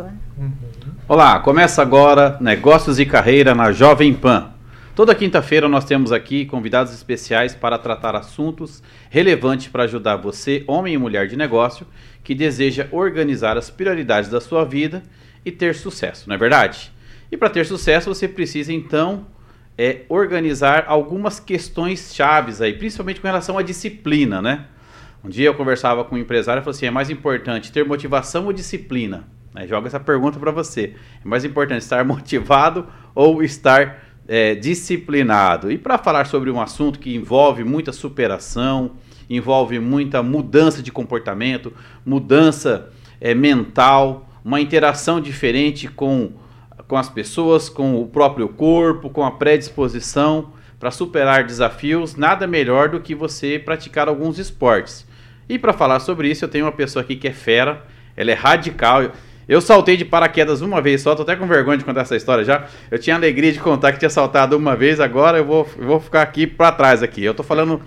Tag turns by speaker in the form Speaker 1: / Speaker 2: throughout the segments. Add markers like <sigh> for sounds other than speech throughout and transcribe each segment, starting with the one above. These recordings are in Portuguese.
Speaker 1: Uhum. Olá, começa agora Negócios e Carreira na Jovem Pan. Toda quinta-feira nós temos aqui convidados especiais para tratar assuntos relevantes para ajudar você, homem e mulher de negócio, que deseja organizar as prioridades da sua vida e ter sucesso, não é verdade? E para ter sucesso você precisa então é, organizar algumas questões chaves aí, principalmente com relação à disciplina, né? Um dia eu conversava com um empresário e falou assim: é mais importante ter motivação ou disciplina? Né? Joga essa pergunta para você. É mais importante estar <laughs> motivado ou estar é, disciplinado. E para falar sobre um assunto que envolve muita superação, envolve muita mudança de comportamento, mudança é, mental, uma interação diferente com, com as pessoas, com o próprio corpo, com a predisposição para superar desafios, nada melhor do que você praticar alguns esportes. E para falar sobre isso, eu tenho uma pessoa aqui que é fera, ela é radical. Eu saltei de paraquedas uma vez só, tô até com vergonha de contar essa história já. Eu tinha alegria de contar que tinha saltado uma vez, agora eu vou, eu vou ficar aqui para trás aqui. Eu tô falando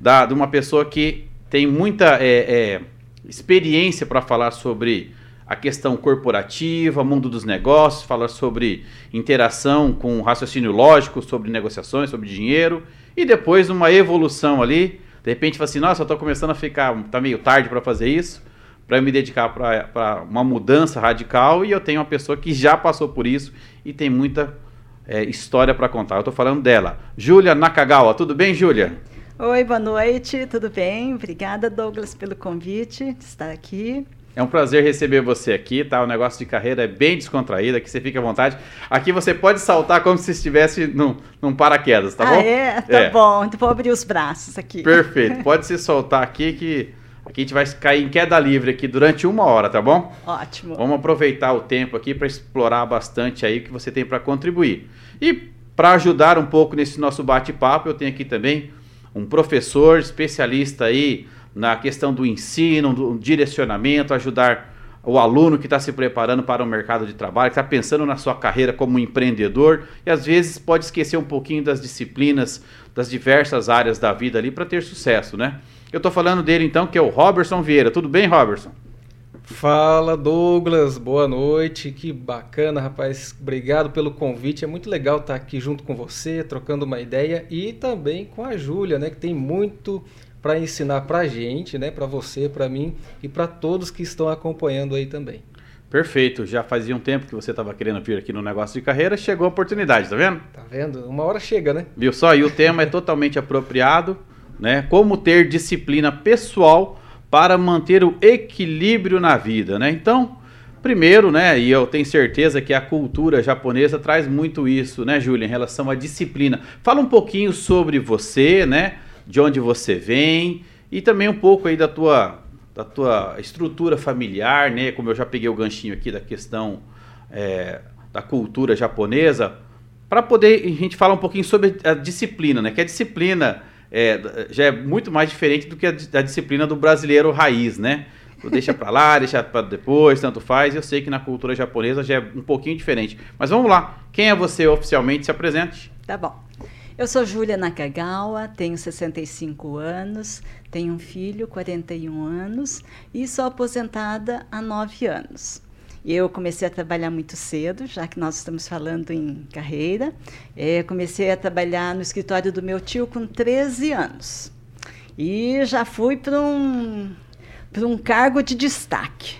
Speaker 1: da, de uma pessoa que tem muita é, é, experiência para falar sobre a questão corporativa, mundo dos negócios, falar sobre interação com raciocínio lógico, sobre negociações, sobre dinheiro, e depois uma evolução ali. De repente, fala assim: nossa, eu estou começando a ficar, tá meio tarde para fazer isso para me dedicar para uma mudança radical e eu tenho uma pessoa que já passou por isso e tem muita é, história para contar. Eu estou falando dela, Júlia Nakagawa. Tudo bem, Júlia?
Speaker 2: Oi, boa noite, tudo bem? Obrigada, Douglas, pelo convite de estar aqui.
Speaker 1: É um prazer receber você aqui, tá? O negócio de carreira é bem descontraído, aqui você fica à vontade. Aqui você pode saltar como se estivesse num, num paraquedas, tá
Speaker 2: ah,
Speaker 1: bom?
Speaker 2: é? Tá é. bom, então vou abrir os braços aqui.
Speaker 1: Perfeito, <laughs> pode se soltar aqui que Aqui a gente vai cair em queda livre aqui durante uma hora, tá bom?
Speaker 2: Ótimo.
Speaker 1: Vamos aproveitar o tempo aqui para explorar bastante aí o que você tem para contribuir. E para ajudar um pouco nesse nosso bate-papo, eu tenho aqui também um professor especialista aí na questão do ensino, do direcionamento, ajudar o aluno que está se preparando para o mercado de trabalho, que está pensando na sua carreira como empreendedor e às vezes pode esquecer um pouquinho das disciplinas das diversas áreas da vida ali para ter sucesso, né? Eu estou falando dele então, que é o Robertson Vieira. Tudo bem, Robertson?
Speaker 3: Fala Douglas, boa noite, que bacana rapaz, obrigado pelo convite, é muito legal estar aqui junto com você, trocando uma ideia e também com a Júlia, né, que tem muito para ensinar para a gente, né, para você, para mim e para todos que estão acompanhando aí também.
Speaker 1: Perfeito, já fazia um tempo que você estava querendo vir aqui no negócio de carreira, chegou a oportunidade, tá vendo?
Speaker 3: Tá vendo? Uma hora chega, né?
Speaker 1: Viu só? E o tema é totalmente <laughs> apropriado né? Como ter disciplina pessoal para manter o equilíbrio na vida, né? Então, primeiro, né, e eu tenho certeza que a cultura japonesa traz muito isso, né, Júlia, em relação à disciplina. Fala um pouquinho sobre você, né? De onde você vem e também um pouco aí da tua da tua estrutura familiar, né? Como eu já peguei o ganchinho aqui da questão é, da cultura japonesa, para poder a gente falar um pouquinho sobre a disciplina, né? Que a disciplina é, já é muito mais diferente do que a, a disciplina do brasileiro raiz, né? Deixa para lá, <laughs> deixa para depois, tanto faz. Eu sei que na cultura japonesa já é um pouquinho diferente. Mas vamos lá. Quem é você oficialmente? Se apresente.
Speaker 2: Tá bom. Eu sou Júlia Nakagawa, tenho 65 anos, tenho um filho, 41 anos, e sou aposentada há 9 anos. Eu comecei a trabalhar muito cedo, já que nós estamos falando em carreira. É, comecei a trabalhar no escritório do meu tio com 13 anos. E já fui para um, um cargo de destaque.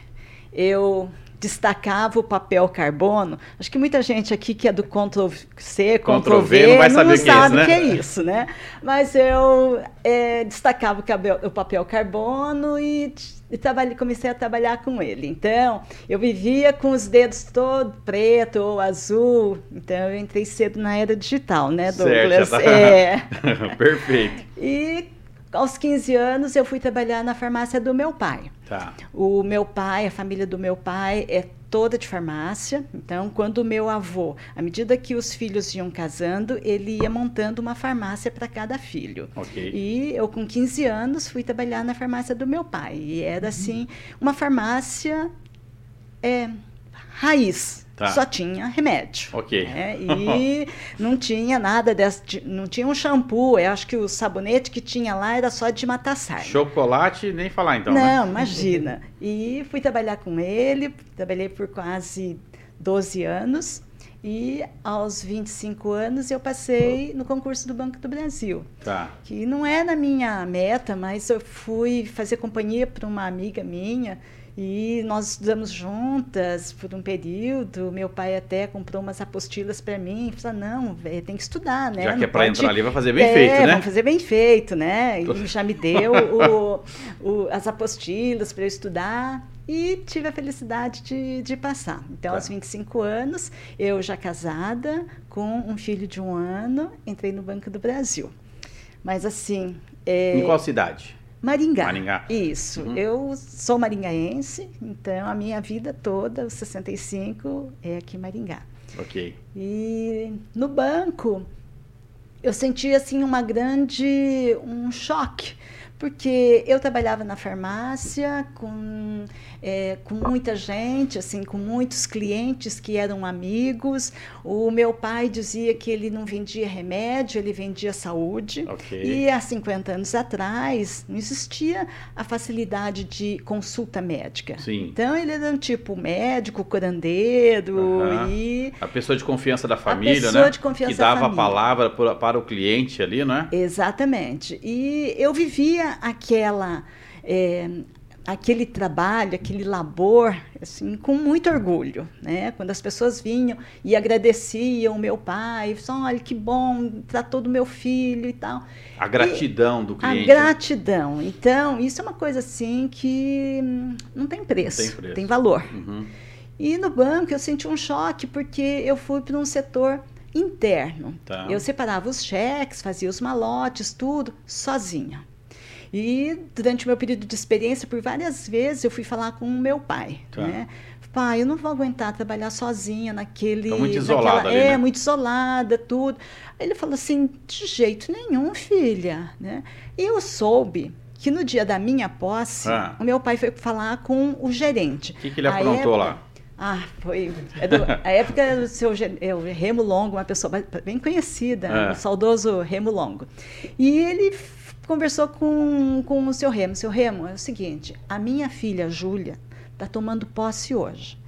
Speaker 2: Eu destacava o papel carbono. Acho que muita gente aqui que é do Ctrl C, Ctrl, V, não, vai não saber sabe o que, é, né? que é isso, né? Mas eu é, destacava o, o, papel carbono e, e trabalhei, comecei a trabalhar com ele. Então, eu vivia com os dedos todo preto ou azul. Então, eu entrei cedo na era digital, né, Douglas?
Speaker 1: Certo, tá... é. <laughs> Perfeito.
Speaker 2: E aos 15 anos eu fui trabalhar na farmácia do meu pai.
Speaker 1: Tá.
Speaker 2: O meu pai, a família do meu pai é toda de farmácia. Então, quando o meu avô, à medida que os filhos iam casando, ele ia montando uma farmácia para cada filho.
Speaker 1: Okay.
Speaker 2: E eu, com 15 anos, fui trabalhar na farmácia do meu pai. E era, assim, uma farmácia é, raiz.
Speaker 1: Tá.
Speaker 2: Só tinha remédio.
Speaker 1: Ok.
Speaker 2: né? E <laughs> não tinha nada desse. Não tinha um shampoo. Eu acho que o sabonete que tinha lá era só de matar sarna.
Speaker 1: Chocolate, nem falar então, né?
Speaker 2: Não, imagina. E fui trabalhar com ele, trabalhei por quase 12 anos. E aos 25 anos eu passei no concurso do Banco do Brasil.
Speaker 1: Tá.
Speaker 2: Que não era a minha meta, mas eu fui fazer companhia para uma amiga minha e nós estudamos juntas por um período. Meu pai até comprou umas apostilas para mim. Falou: não, véi, tem que estudar, né?
Speaker 1: Já que
Speaker 2: Não
Speaker 1: é pra
Speaker 2: pode-
Speaker 1: entrar ali, vai fazer bem
Speaker 2: é,
Speaker 1: feito, né?
Speaker 2: Vamos fazer bem feito, né? E já me deu o- o- as apostilas para eu estudar e tive a felicidade de, de passar. Então,
Speaker 1: Tá.
Speaker 2: aos 25 anos, eu já casada, com um filho de um ano, entrei no Banco do Brasil. Mas assim. é,
Speaker 1: Em qual cidade?
Speaker 2: Maringá.
Speaker 1: Maringá.
Speaker 2: Isso.
Speaker 1: Uhum.
Speaker 2: Eu sou maringaense, então a minha vida toda, os 65, é aqui em Maringá.
Speaker 1: Ok.
Speaker 2: E no banco eu senti assim uma grande um choque porque eu trabalhava na farmácia com é, com muita gente assim com muitos clientes que eram amigos o meu pai dizia que ele não vendia remédio ele vendia saúde
Speaker 1: Ok.
Speaker 2: e há 50 anos atrás não existia a facilidade de consulta médica
Speaker 1: Sim.
Speaker 2: então ele era um tipo médico curandeiro e
Speaker 1: A pessoa de confiança da família,
Speaker 2: pessoa
Speaker 1: né?
Speaker 2: de confiança
Speaker 1: que
Speaker 2: da
Speaker 1: dava a palavra para o cliente ali, né?
Speaker 2: Exatamente. E eu vivia aquela, é, aquele trabalho, aquele labor, assim, com muito orgulho, né? Quando as pessoas vinham e agradeciam o meu pai, falavam, olha que bom, tratou do meu filho e tal.
Speaker 1: A gratidão do
Speaker 2: A
Speaker 1: cliente.
Speaker 2: gratidão. Então, isso é uma coisa assim que não tem preço,
Speaker 1: Tem preço.
Speaker 2: tem valor.
Speaker 1: Uhum.
Speaker 2: E no banco eu senti um choque porque eu fui para um setor interno.
Speaker 1: Tá.
Speaker 2: Eu separava os cheques, fazia os malotes, tudo, sozinha. E durante o meu período de experiência, por várias vezes, eu fui falar com o meu pai.
Speaker 1: Tá.
Speaker 2: Né? Pai, eu não vou aguentar trabalhar sozinha naquele.
Speaker 1: Tá muito isolada
Speaker 2: naquela-
Speaker 1: ali,
Speaker 2: É,
Speaker 1: né?
Speaker 2: muito isolada, tudo. Ele falou assim: de jeito nenhum, filha. Né? E eu soube que no dia da minha posse,
Speaker 1: Ah.
Speaker 2: o meu pai foi falar com o gerente.
Speaker 1: O que, que ele
Speaker 2: A
Speaker 1: aprontou
Speaker 2: época-
Speaker 1: lá?
Speaker 2: ah, foi. É do, a época do seu é, o Remo Longo, uma pessoa bem conhecida,
Speaker 1: É.
Speaker 2: o saudoso Remo Longo. E ele conversou com, com o seu Remo. Seu Remo, é o seguinte: a minha filha Júlia está tomando posse hoje.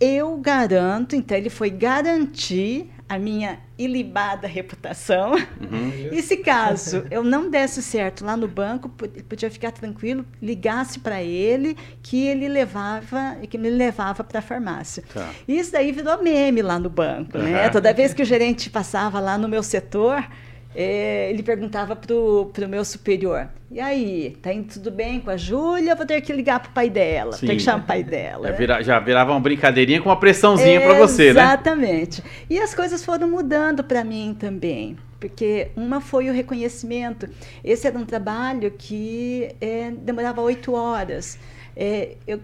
Speaker 2: Eu garanto, então ele foi garantir a minha ilibada reputação.
Speaker 1: Uhum.
Speaker 2: E se caso eu não desse certo lá no banco, podia ficar tranquilo, ligasse para ele que ele levava, que me levava para a farmácia.
Speaker 1: Tá.
Speaker 2: Isso daí virou meme lá no banco, né?
Speaker 1: Uhum.
Speaker 2: Toda vez que o gerente passava lá no meu setor, eh, ele perguntava pro, pro meu superior: "E aí, tá indo tudo bem com a Júlia? Vou ter que ligar pro pai dela,
Speaker 1: Sim.
Speaker 2: ter que chamar o pai dela."
Speaker 1: Já,
Speaker 2: né?
Speaker 1: vira- já virava uma brincadeirinha com uma pressãozinha pra você, né?
Speaker 2: Exatamente. E as coisas foram mudando para mim também. Porque uma foi o reconhecimento. Esse era um trabalho que eh, demorava oito horas. Eh, eu,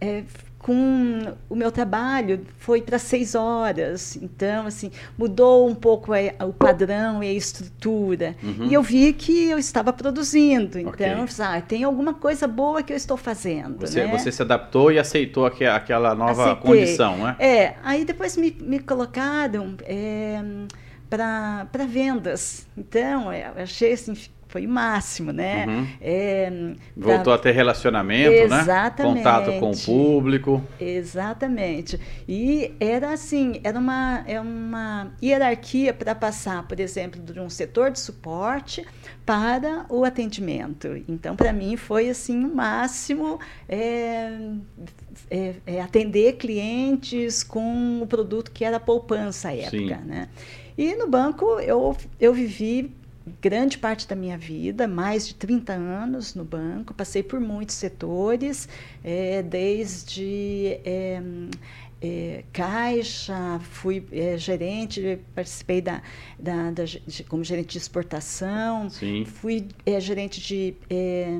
Speaker 2: eh, com o meu trabalho foi para seis horas. Então, assim, mudou um pouco a- o padrão e a estrutura.
Speaker 1: Uhum.
Speaker 2: E eu vi que eu estava produzindo. Então,
Speaker 1: Ok.
Speaker 2: eu falei, ah, tem alguma coisa boa que eu estou fazendo.
Speaker 1: Você,
Speaker 2: né?
Speaker 1: você se adaptou e aceitou aque- aquela nova
Speaker 2: Aceitei.
Speaker 1: condição, né?
Speaker 2: É, aí depois me, me colocaram para vendas. Então, é, eu achei assim, foi o máximo, né?
Speaker 1: Uhum.
Speaker 2: É,
Speaker 1: Voltou
Speaker 2: pra-
Speaker 1: a ter relacionamento, né?
Speaker 2: Exatamente.
Speaker 1: Contato com o público.
Speaker 2: Exatamente. E era assim, era uma, é uma hierarquia para passar, por exemplo, de um setor de suporte para o atendimento. Então, para mim, foi assim o máximo é, é, é atender clientes com o produto que era poupança à época.
Speaker 1: Sim.
Speaker 2: Né? E no banco eu, eu vivi grande parte da minha vida, mais de 30 anos no banco, passei por muitos setores, eh, desde eh, eh, caixa, fui eh, gerente, participei da, da, da de- como gerente de exportação,
Speaker 1: Sim.
Speaker 2: fui eh, gerente de eh,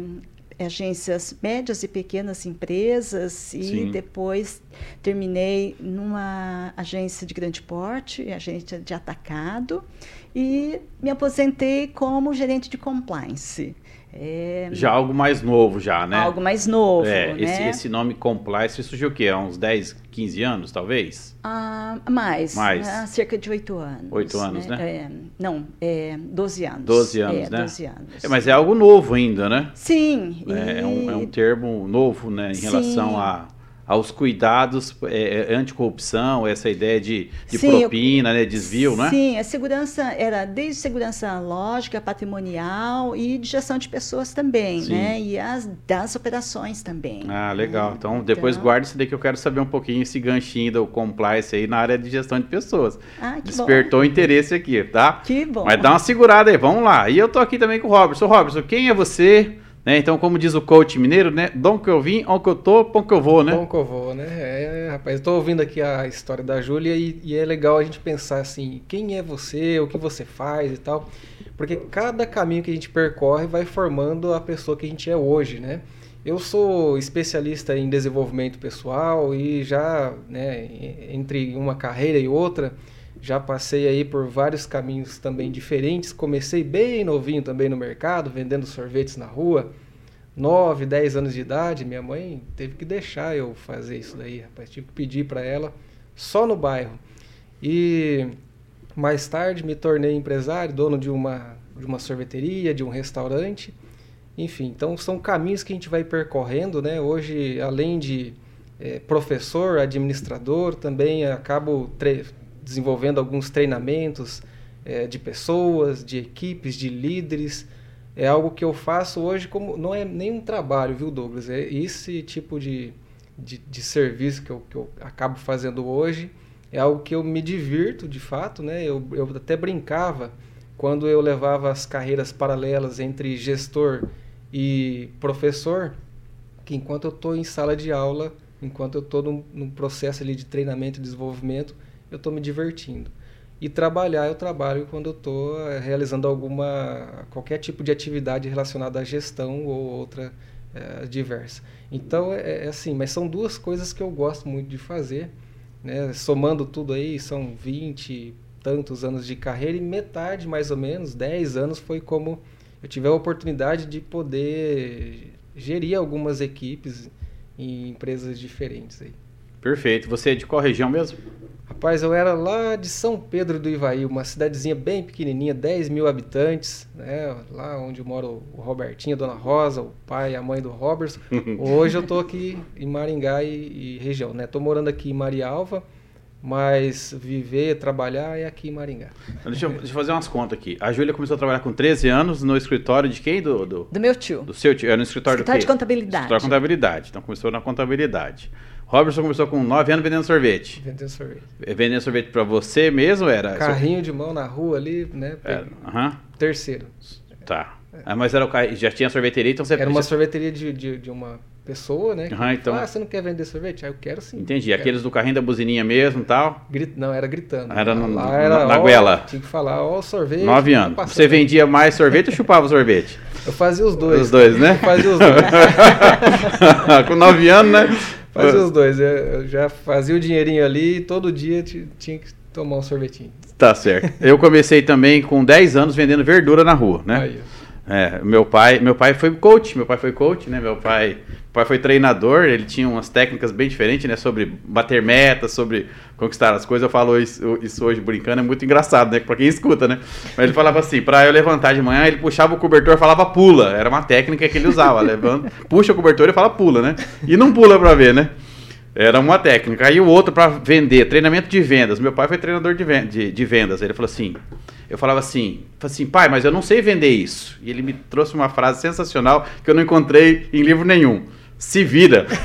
Speaker 2: agências médias e pequenas empresas e
Speaker 1: Sim.
Speaker 2: depois terminei numa agência de grande porte, agência de atacado, e me aposentei como gerente de compliance. É...
Speaker 1: Já algo mais novo, já, né?
Speaker 2: Algo mais novo.
Speaker 1: É,
Speaker 2: né?
Speaker 1: esse, esse nome Compliance surgiu o quê? Há uns 10, 15 anos, talvez?
Speaker 2: Ah, mais.
Speaker 1: Mais.
Speaker 2: Há cerca de oito anos.
Speaker 1: Oito anos, né?
Speaker 2: É, não, é 12 anos.
Speaker 1: 12 anos,
Speaker 2: é,
Speaker 1: né?
Speaker 2: 12 anos.
Speaker 1: É, mas é algo novo ainda, né?
Speaker 2: Sim.
Speaker 1: É,
Speaker 2: e-
Speaker 1: um, é um termo novo, né, em
Speaker 2: Sim.
Speaker 1: relação a, aos cuidados é, é, anticorrupção, essa ideia de, de
Speaker 2: Sim, eu-
Speaker 1: propina, né, desvio, né?
Speaker 2: Sim, a segurança era desde segurança lógica, patrimonial e de gestão de pessoas também,
Speaker 1: Sim.
Speaker 2: né? E as das operações também.
Speaker 1: Ah, legal.
Speaker 2: né?
Speaker 1: Então, depois
Speaker 2: Então-
Speaker 1: guarde isso daí que eu quero saber um pouquinho esse ganchinho do compliance aí na área de gestão de pessoas.
Speaker 2: Ah, que
Speaker 1: Despertou interesse aqui, tá?
Speaker 2: bom. Que bom.
Speaker 1: Mas dá uma segurada aí, vamos lá. E eu tô aqui também com o Robertson. Robertson, quem é você? Né? Então, como diz o coach mineiro, né? Dom que eu vim, onde que eu tô, pão que eu vou, né?
Speaker 3: Bom que eu vou, né? É, rapaz, eu tô ouvindo aqui a história da Júlia e, e é legal a gente pensar assim, quem é você, o que você faz e tal. Porque cada caminho que a gente percorre vai formando a pessoa que a gente é hoje, né? Eu sou especialista em desenvolvimento pessoal e já, né, entre uma carreira e outra, já passei aí por vários caminhos também diferentes. Comecei bem novinho também no mercado, vendendo sorvetes na rua. 9, 10 anos de idade, minha mãe teve que deixar eu fazer isso daí, rapaz. Tive que pedir para ela só no bairro. E mais tarde me tornei empresário, dono de uma, de uma sorveteria, de um restaurante. Enfim, então são caminhos que a gente vai percorrendo, né? Hoje, além de eh, professor, administrador, também acabo desenvolvendo alguns treinamentos eh, de pessoas, de equipes, de líderes. É algo que eu faço hoje como não é nem um trabalho, viu, Douglas? É esse tipo de, de, de serviço que eu, que eu acabo fazendo hoje é algo que eu me divirto de fato, né? Eu, eu até brincava quando eu levava as carreiras paralelas entre gestor e professor, que enquanto eu estou em sala de aula, enquanto eu estou num, num processo ali de treinamento e desenvolvimento, eu estou me divertindo. E trabalhar, eu trabalho quando eu estou realizando alguma qualquer tipo de atividade relacionada à gestão ou outra eh, diversa. Então é, é assim, mas são duas coisas que eu gosto muito de fazer, né? Somando tudo aí, são 20 e tantos anos de carreira e metade mais ou menos, 10 anos foi como eu tive a oportunidade de poder gerir algumas equipes em empresas diferentes aí.
Speaker 1: Perfeito. Você é de qual região mesmo?
Speaker 3: Rapaz, eu era lá de São Pedro do Ivaí, uma cidadezinha bem pequenininha, 10 mil habitantes, né? lá onde mora o Robertinho, a Dona Rosa, o pai e a mãe do Robertson. <laughs> Hoje eu tô aqui em Maringá e, e região, né? Tô morando aqui em Marialva, mas viver, trabalhar é aqui em Maringá.
Speaker 1: Então, deixa, eu, deixa eu fazer umas contas aqui. A Júlia começou a trabalhar com 13 anos no escritório de quem? Do, do,
Speaker 2: Do meu tio.
Speaker 1: do seu tio? Era no escritório,
Speaker 2: Escritório
Speaker 1: do
Speaker 2: de contabilidade.
Speaker 1: Escritório de contabilidade. Então começou na contabilidade. Robertson começou com 9 anos vendendo sorvete.
Speaker 3: Vendendo sorvete.
Speaker 1: Vendendo sorvete pra você mesmo? Era.
Speaker 3: Carrinho de mão na rua ali, né?
Speaker 1: Era, aham.
Speaker 3: Terceiro.
Speaker 1: Tá. Ah, mas era o carro, já tinha sorveteria, então você
Speaker 3: Era uma
Speaker 1: já-
Speaker 3: sorveteria de, de, de uma pessoa, né?
Speaker 1: Aham, então-
Speaker 3: Ah, você não quer vender sorvete? Ah, eu quero sim.
Speaker 1: Entendi.
Speaker 3: Quero.
Speaker 1: Aqueles do carrinho da buzininha mesmo e tal.
Speaker 3: Grit... Não, era gritando.
Speaker 1: Era no-
Speaker 3: Lá
Speaker 1: na-
Speaker 3: era,
Speaker 1: na
Speaker 3: ó,
Speaker 1: goela.
Speaker 3: Tinha que falar, ó, sorvete.
Speaker 1: 9
Speaker 3: tá
Speaker 1: anos. Você vendia mais sorvete ou chupava sorvete? <laughs>
Speaker 3: Eu fazia os dois.
Speaker 1: Os dois, né? <laughs>
Speaker 3: Eu fazia os dois. <laughs>
Speaker 1: com 9 anos, né?
Speaker 3: fazia os dois. Eu eu já fazia o dinheirinho ali e todo dia ti- tinha que tomar um sorvetinho.
Speaker 1: Tá certo. Eu comecei também com 10 anos vendendo verdura na rua, né?
Speaker 3: Aí.
Speaker 1: É, meu pai, meu pai foi coach, meu pai foi coach, né? Meu pai, pai foi treinador, ele tinha umas técnicas bem diferentes, né? Sobre bater metas, sobre conquistar as coisas. Eu falo isso, isso hoje brincando, é muito engraçado, né? Pra quem escuta, né? Mas ele falava assim, pra eu levantar de manhã, ele puxava o cobertor e falava pula. Era uma técnica que ele usava, levanta, <laughs> puxa o cobertor e fala pula, né? E não pula pra ver, né? Era uma técnica. Aí o outro para vender, treinamento de vendas. Meu pai foi treinador de, de, de vendas. Ele falou assim: eu falava assim, falei assim, pai, mas eu não sei vender isso. E ele me trouxe uma frase sensacional que eu não encontrei em livro nenhum. Se vira. <laughs>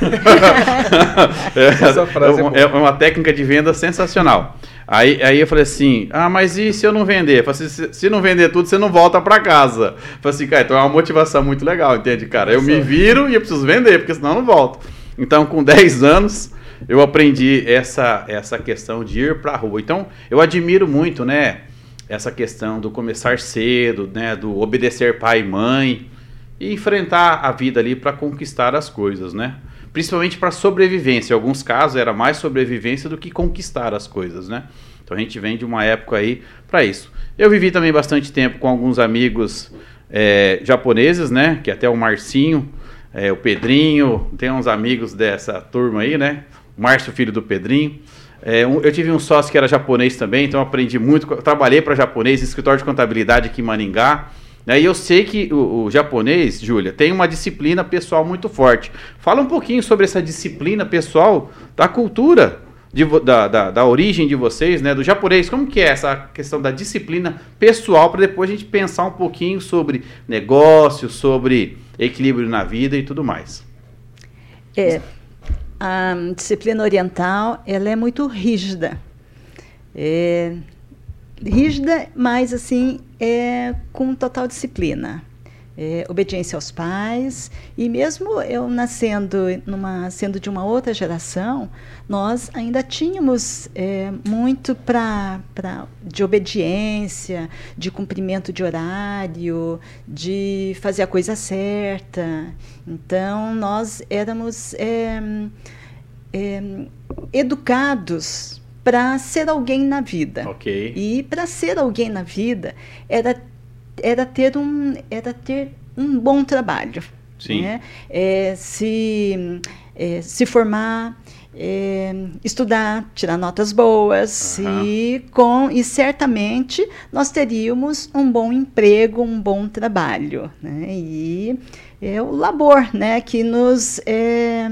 Speaker 3: Frase é
Speaker 1: é, uma, é uma técnica de venda sensacional. Aí, aí eu falei assim, ah, mas e se eu não vender? Eu falei assim, se, se não vender tudo, você não volta pra casa. Eu falei assim, cara, então é uma motivação muito legal, entende, cara? Eu me viro e eu preciso vender, porque senão eu não volto. Então, com 10 anos, eu aprendi essa, essa questão de ir pra rua. Então, eu admiro muito, né, essa questão do começar cedo, né, do obedecer pai e mãe e enfrentar a vida ali para conquistar as coisas, né? Principalmente para sobrevivência. Em alguns casos era mais sobrevivência do que conquistar as coisas, né? Então a gente vem de uma época aí para isso. Eu vivi também bastante tempo com alguns amigos é, japoneses, né? Que até o Marcinho, é, o Pedrinho, tem uns amigos dessa turma aí, né? O Márcio, filho do Pedrinho. É, eu tive um sócio que era japonês também, então aprendi muito. Trabalhei para japonês, escritório de contabilidade aqui em Maningá. Né, e eu sei que o, o japonês, Júlia, tem uma disciplina pessoal muito forte. Fala um pouquinho sobre essa disciplina pessoal da cultura, de, da, da, da, origem de vocês, né, do japonês. Como que é essa questão da disciplina pessoal para depois a gente pensar um pouquinho sobre negócio, sobre equilíbrio na vida e tudo mais.
Speaker 2: É, a disciplina oriental ela é muito rígida. É, rígida, mas assim, é com total disciplina. É, obediência aos pais e mesmo eu nascendo numa sendo de uma outra geração nós ainda tínhamos é, muito para de obediência de cumprimento de horário de fazer a coisa certa então nós éramos é, é educados para ser alguém na vida.
Speaker 1: Okay.
Speaker 2: E para ser alguém na vida era, era, ter, um, era ter um bom trabalho.
Speaker 1: Sim.
Speaker 2: Né? É, se, é, se formar, é, estudar, tirar notas boas uhum. e, com, e certamente nós teríamos um bom emprego, um bom trabalho. Né? E é o labor né, que nos. É,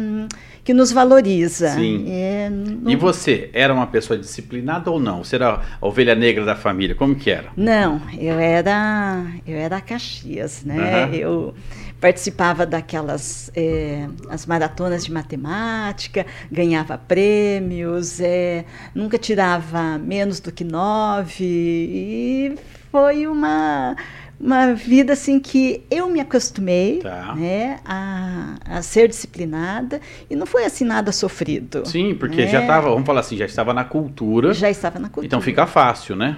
Speaker 2: que nos valoriza.
Speaker 1: Sim. É, não... E você, era uma pessoa disciplinada ou não? Você era a ovelha negra da família? Como que era?
Speaker 2: Não, eu era, eu era Caxias, né? Uhum. Eu participava daquelas é, as maratonas de matemática, ganhava prêmios, é, nunca tirava menos do que nove e foi uma uma vida assim que eu me acostumei tá. né, a, a, ser disciplinada e não foi assim nada sofrido.
Speaker 1: Sim, porque né? já estava, vamos falar assim, já estava na cultura.
Speaker 2: Já estava na cultura.
Speaker 1: Então fica fácil, né?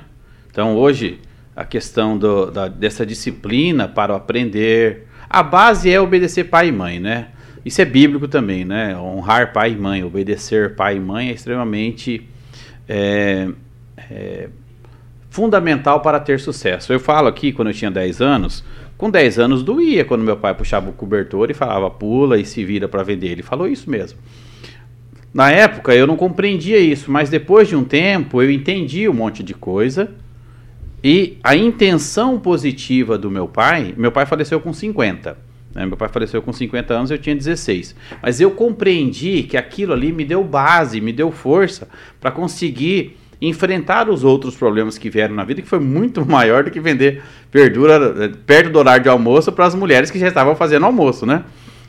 Speaker 1: Então hoje a questão do, da, dessa disciplina para o aprender, a base é obedecer pai e mãe, né? Isso é bíblico também, né? Honrar pai e mãe, obedecer pai e mãe é extremamente é, é, fundamental para ter sucesso. Eu falo aqui, quando eu tinha 10 anos, com 10 anos doía quando meu pai puxava o cobertor e falava pula e se vira para vender. Ele falou isso mesmo. Na época eu não compreendia isso, mas depois de um tempo eu entendi um monte de coisa e a intenção positiva do meu pai, meu pai faleceu com 50. Né? Meu pai faleceu com 50 anos, eu tinha 16. Mas eu compreendi que aquilo ali me deu base, me deu força para conseguir enfrentar os outros problemas que vieram na vida, que foi muito <laughs> maior do que vender verdura eh, perto do horário de almoço para as mulheres que já estavam fazendo almoço, né?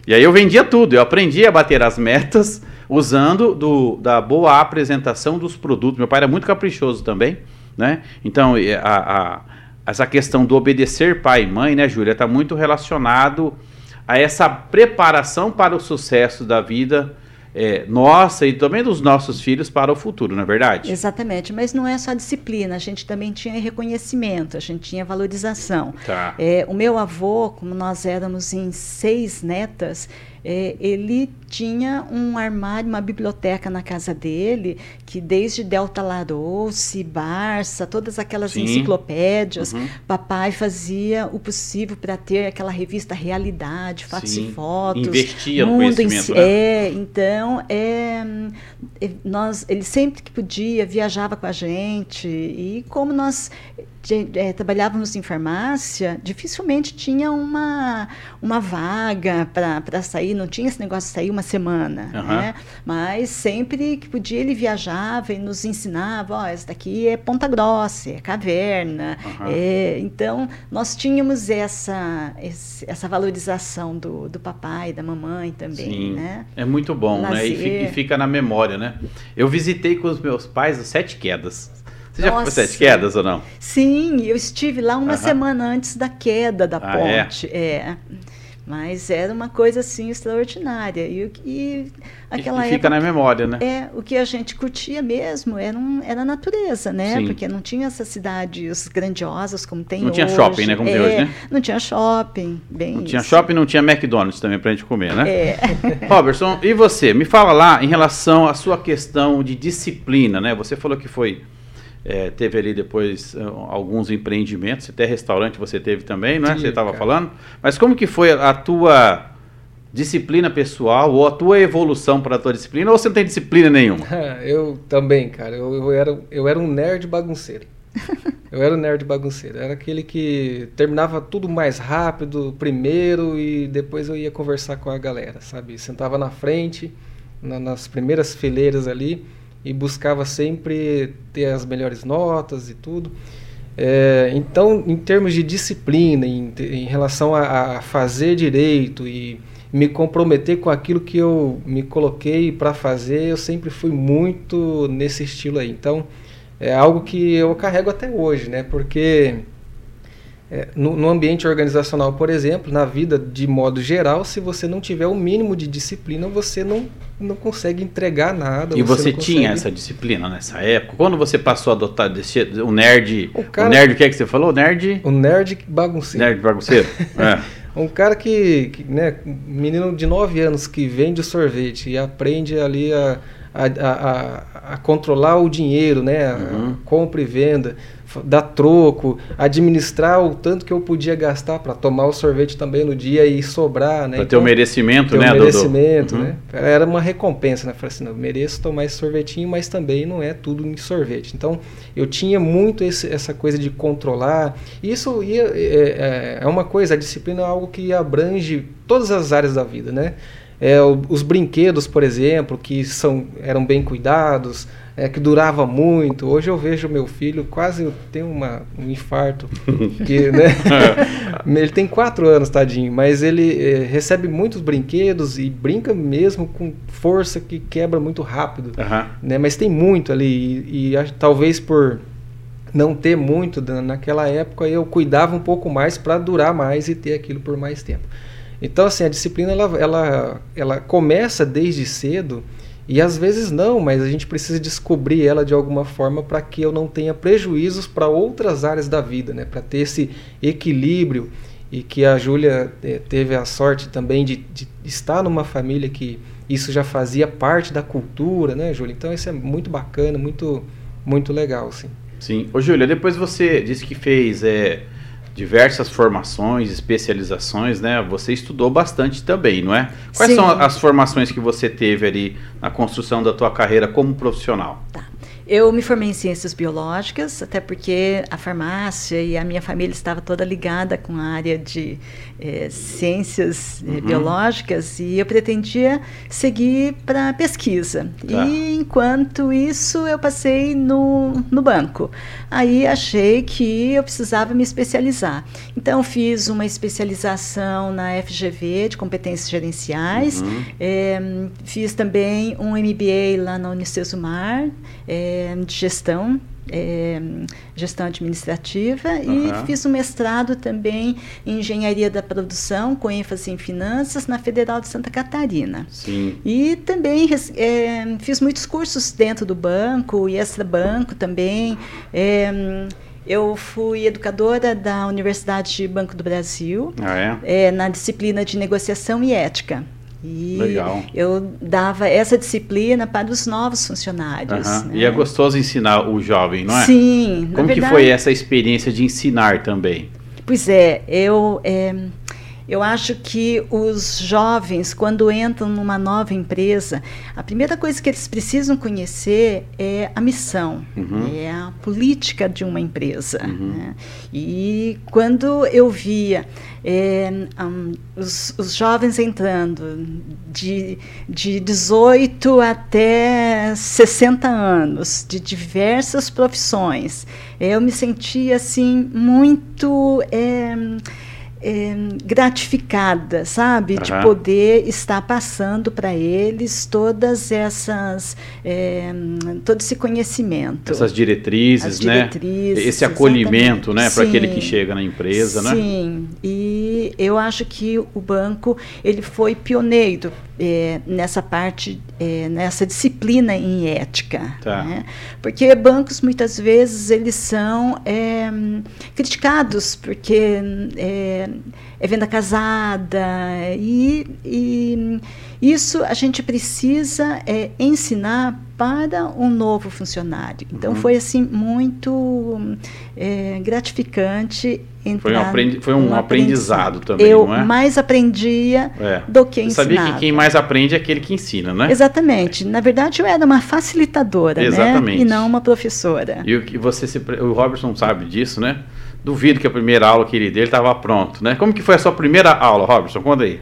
Speaker 1: E aí eu vendia tudo, eu aprendi a bater as metas usando do, da boa apresentação dos produtos. Meu pai era muito caprichoso também, né? Então, a, a, essa questão do obedecer pai e mãe, né, Júlia, está muito relacionado a essa preparação para o sucesso da vida é, nossa e também dos nossos filhos para o futuro, não é verdade?
Speaker 2: Exatamente, mas não é só disciplina, a gente também tinha reconhecimento, a gente tinha valorização.
Speaker 1: Tá.
Speaker 2: É, o meu avô, como nós éramos em seis netas, é, ele tinha um armário, uma biblioteca na casa dele, que desde Delta Larousse, Barça, todas aquelas Sim. enciclopédias, uhum. papai fazia o possível para ter aquela revista Realidade, Fatos Sim. e Fotos.
Speaker 1: Investia no conhecimento, né?
Speaker 2: É, então, é, é, nós, ele sempre que podia viajava com a gente, e como nós é, trabalhávamos em farmácia, dificilmente tinha uma, uma vaga para sair, não tinha esse negócio de sair uma semana. Uhum. Né? Mas sempre que podia, ele viajava e nos ensinava: ó, oh, essa daqui é Ponta Grossa, é caverna. Uhum. É, então, nós tínhamos essa, essa valorização do, do papai, da mamãe também. Sim, né?
Speaker 1: É muito bom, Lazer. né? E fica, e fica na memória, né? Eu visitei com os meus pais os Sete Quedas. Você já foi Sete Quedas ou não?
Speaker 2: Sim, eu estive lá uma semana antes da queda da ah, é? ponte. É? é. Mas era uma coisa assim extraordinária. E, e aquela
Speaker 1: e fica época, na memória, né?
Speaker 2: É, o que a gente curtia mesmo era, um, era a natureza, né? Sim. Porque não tinha essas cidades grandiosas como tem
Speaker 1: não
Speaker 2: hoje.
Speaker 1: Não tinha shopping, né? Como
Speaker 2: é,
Speaker 1: tem hoje, né?
Speaker 2: Não tinha shopping, bem
Speaker 1: Não isso. tinha shopping, não tinha McDonald's também pra gente comer, né? É. <laughs> Robertson, e você? Me fala lá em relação à sua questão de disciplina, né? Você falou que foi é, teve ali depois uh, alguns empreendimentos, até restaurante você teve também, não é? Sim, você estava falando. Mas como que foi a tua disciplina pessoal ou a tua evolução para a tua disciplina ou você não tem disciplina nenhuma? <laughs>
Speaker 3: eu também, cara. Eu, eu, era, eu era um nerd bagunceiro. <laughs> eu era um nerd bagunceiro. Era aquele que terminava tudo mais rápido primeiro e depois eu ia conversar com a galera, sabe? Sentava na frente, na, nas primeiras fileiras ali e buscava sempre ter as melhores notas e tudo. É, então, em termos de disciplina, em, em relação a, a, fazer direito e me comprometer com aquilo que eu me coloquei para fazer, eu sempre fui muito nesse estilo aí. Então, é algo que eu carrego até hoje, né? Porque é, no, no, ambiente organizacional, por exemplo, na vida de modo geral, se você não tiver o mínimo de disciplina, você não, não consegue entregar nada.
Speaker 1: E você, você tinha essa disciplina nessa época? Quando você passou a adotar desse, o nerd. O, cara, o nerd, o que é que você falou? O nerd.
Speaker 3: O nerd bagunceiro.
Speaker 1: Nerd bagunceiro. <laughs> é.
Speaker 3: Um cara que, que, né, menino de 9 anos que vende sorvete e aprende ali a, a, a, a controlar o dinheiro, né, uhum. compra e venda dar troco, administrar o tanto que eu podia gastar para tomar o sorvete também no dia e sobrar, né?
Speaker 1: Para ter o então, merecimento,
Speaker 3: ter
Speaker 1: né,
Speaker 3: o merecimento, uhum. né? Era uma recompensa, né? Falei assim, não, eu mereço tomar esse sorvetinho, mas também não é tudo em sorvete. Então, eu tinha muito esse, essa coisa de controlar. Isso ia, é, é, é uma coisa, a disciplina é algo que abrange todas as áreas da vida, né? É, os brinquedos, por exemplo, que são, eram bem cuidados, é, que durava muito. Hoje eu vejo meu filho quase tem uma, um infarto. que, <laughs> né? ele tem quatro anos, tadinho, mas ele é, recebe muitos brinquedos e brinca mesmo com força que quebra muito rápido. Uhum. Né? Mas tem muito ali e, e talvez por não ter muito naquela época eu cuidava um pouco mais para durar mais e ter aquilo por mais tempo. Então assim a disciplina ela, ela, ela começa desde cedo e às vezes não, mas a gente precisa descobrir ela de alguma forma para que eu não tenha prejuízos para outras áreas da vida, né? Para ter esse equilíbrio e que a Júlia eh, teve a sorte também de, de, estar numa família que isso já fazia parte da cultura, né, Júlia? Então isso é muito bacana, muito muito legal, sim.
Speaker 1: Sim. Ô, Júlia, depois você disse que fez é, diversas formações, especializações, né? Você estudou bastante também, não é? Quais Sim. são as formações que você teve ali na construção da tua carreira como profissional?
Speaker 2: Tá. Eu me formei em ciências biológicas, até porque a farmácia e a minha família estava toda ligada com a área de é, ciências eh, uhum. biológicas e eu pretendia seguir para pesquisa. Tá. E enquanto isso, eu passei no, no banco. Aí achei que eu precisava me especializar. Então, fiz uma especialização na FGV de competências gerenciais, uhum. é, fiz também um MBA lá na Unicesumar. É, de gestão, é, gestão administrativa uhum. e fiz um mestrado também em engenharia da produção com ênfase em finanças na Federal de Santa Catarina.
Speaker 1: Sim.
Speaker 2: E também é, fiz muitos cursos dentro do banco e extra banco também. É, eu fui educadora da Universidade de Banco do Brasil
Speaker 1: ah? É,
Speaker 2: na disciplina de negociação e ética.
Speaker 1: E Legal.
Speaker 2: eu dava essa disciplina para os novos funcionários.
Speaker 1: Uhum. Né? E é gostoso ensinar o jovem, não é?
Speaker 2: Sim.
Speaker 1: Como verdade, que foi essa experiência de ensinar também?
Speaker 2: Pois é, eu é, eu acho que os jovens, quando entram numa nova empresa, a primeira coisa que eles precisam conhecer é a missão, uhum. é a política de uma empresa. Uhum. Né? E quando eu via é, um, os, os, jovens entrando de, de 18 até 60 anos, de diversas profissões, eu me sentia assim muito. É, é, gratificada, sabe, uhum. de poder estar passando para eles todas essas, é, todo esse conhecimento,
Speaker 1: essas diretrizes, né? Diretrizes, esse acolhimento, exatamente. né, para aquele que chega na empresa,
Speaker 2: sim.
Speaker 1: né?
Speaker 2: Sim, e eu acho que o banco ele foi pioneiro é, nessa parte, é, nessa disciplina em ética. Tá. Né? Porque bancos, muitas vezes, eles são é, criticados porque é, é venda casada e, e, isso a gente precisa é, ensinar para um novo funcionário. Então, uhum. foi assim muito é, gratificante
Speaker 1: foi um, aprendi foi um, um aprendizado, aprendizado também,
Speaker 2: eu
Speaker 1: não é?
Speaker 2: mais aprendia é. do que ensinava.
Speaker 1: Sabia que quem mais aprende é aquele que ensina, né?
Speaker 2: Exatamente. Na verdade, eu era uma facilitadora, Exatamente. né? E não uma professora.
Speaker 1: E o que você se, o Robertson sabe disso, né? Duvido que a primeira aula que ele deu estava pronto, né? Como que foi a sua primeira aula, Robertson? Conta aí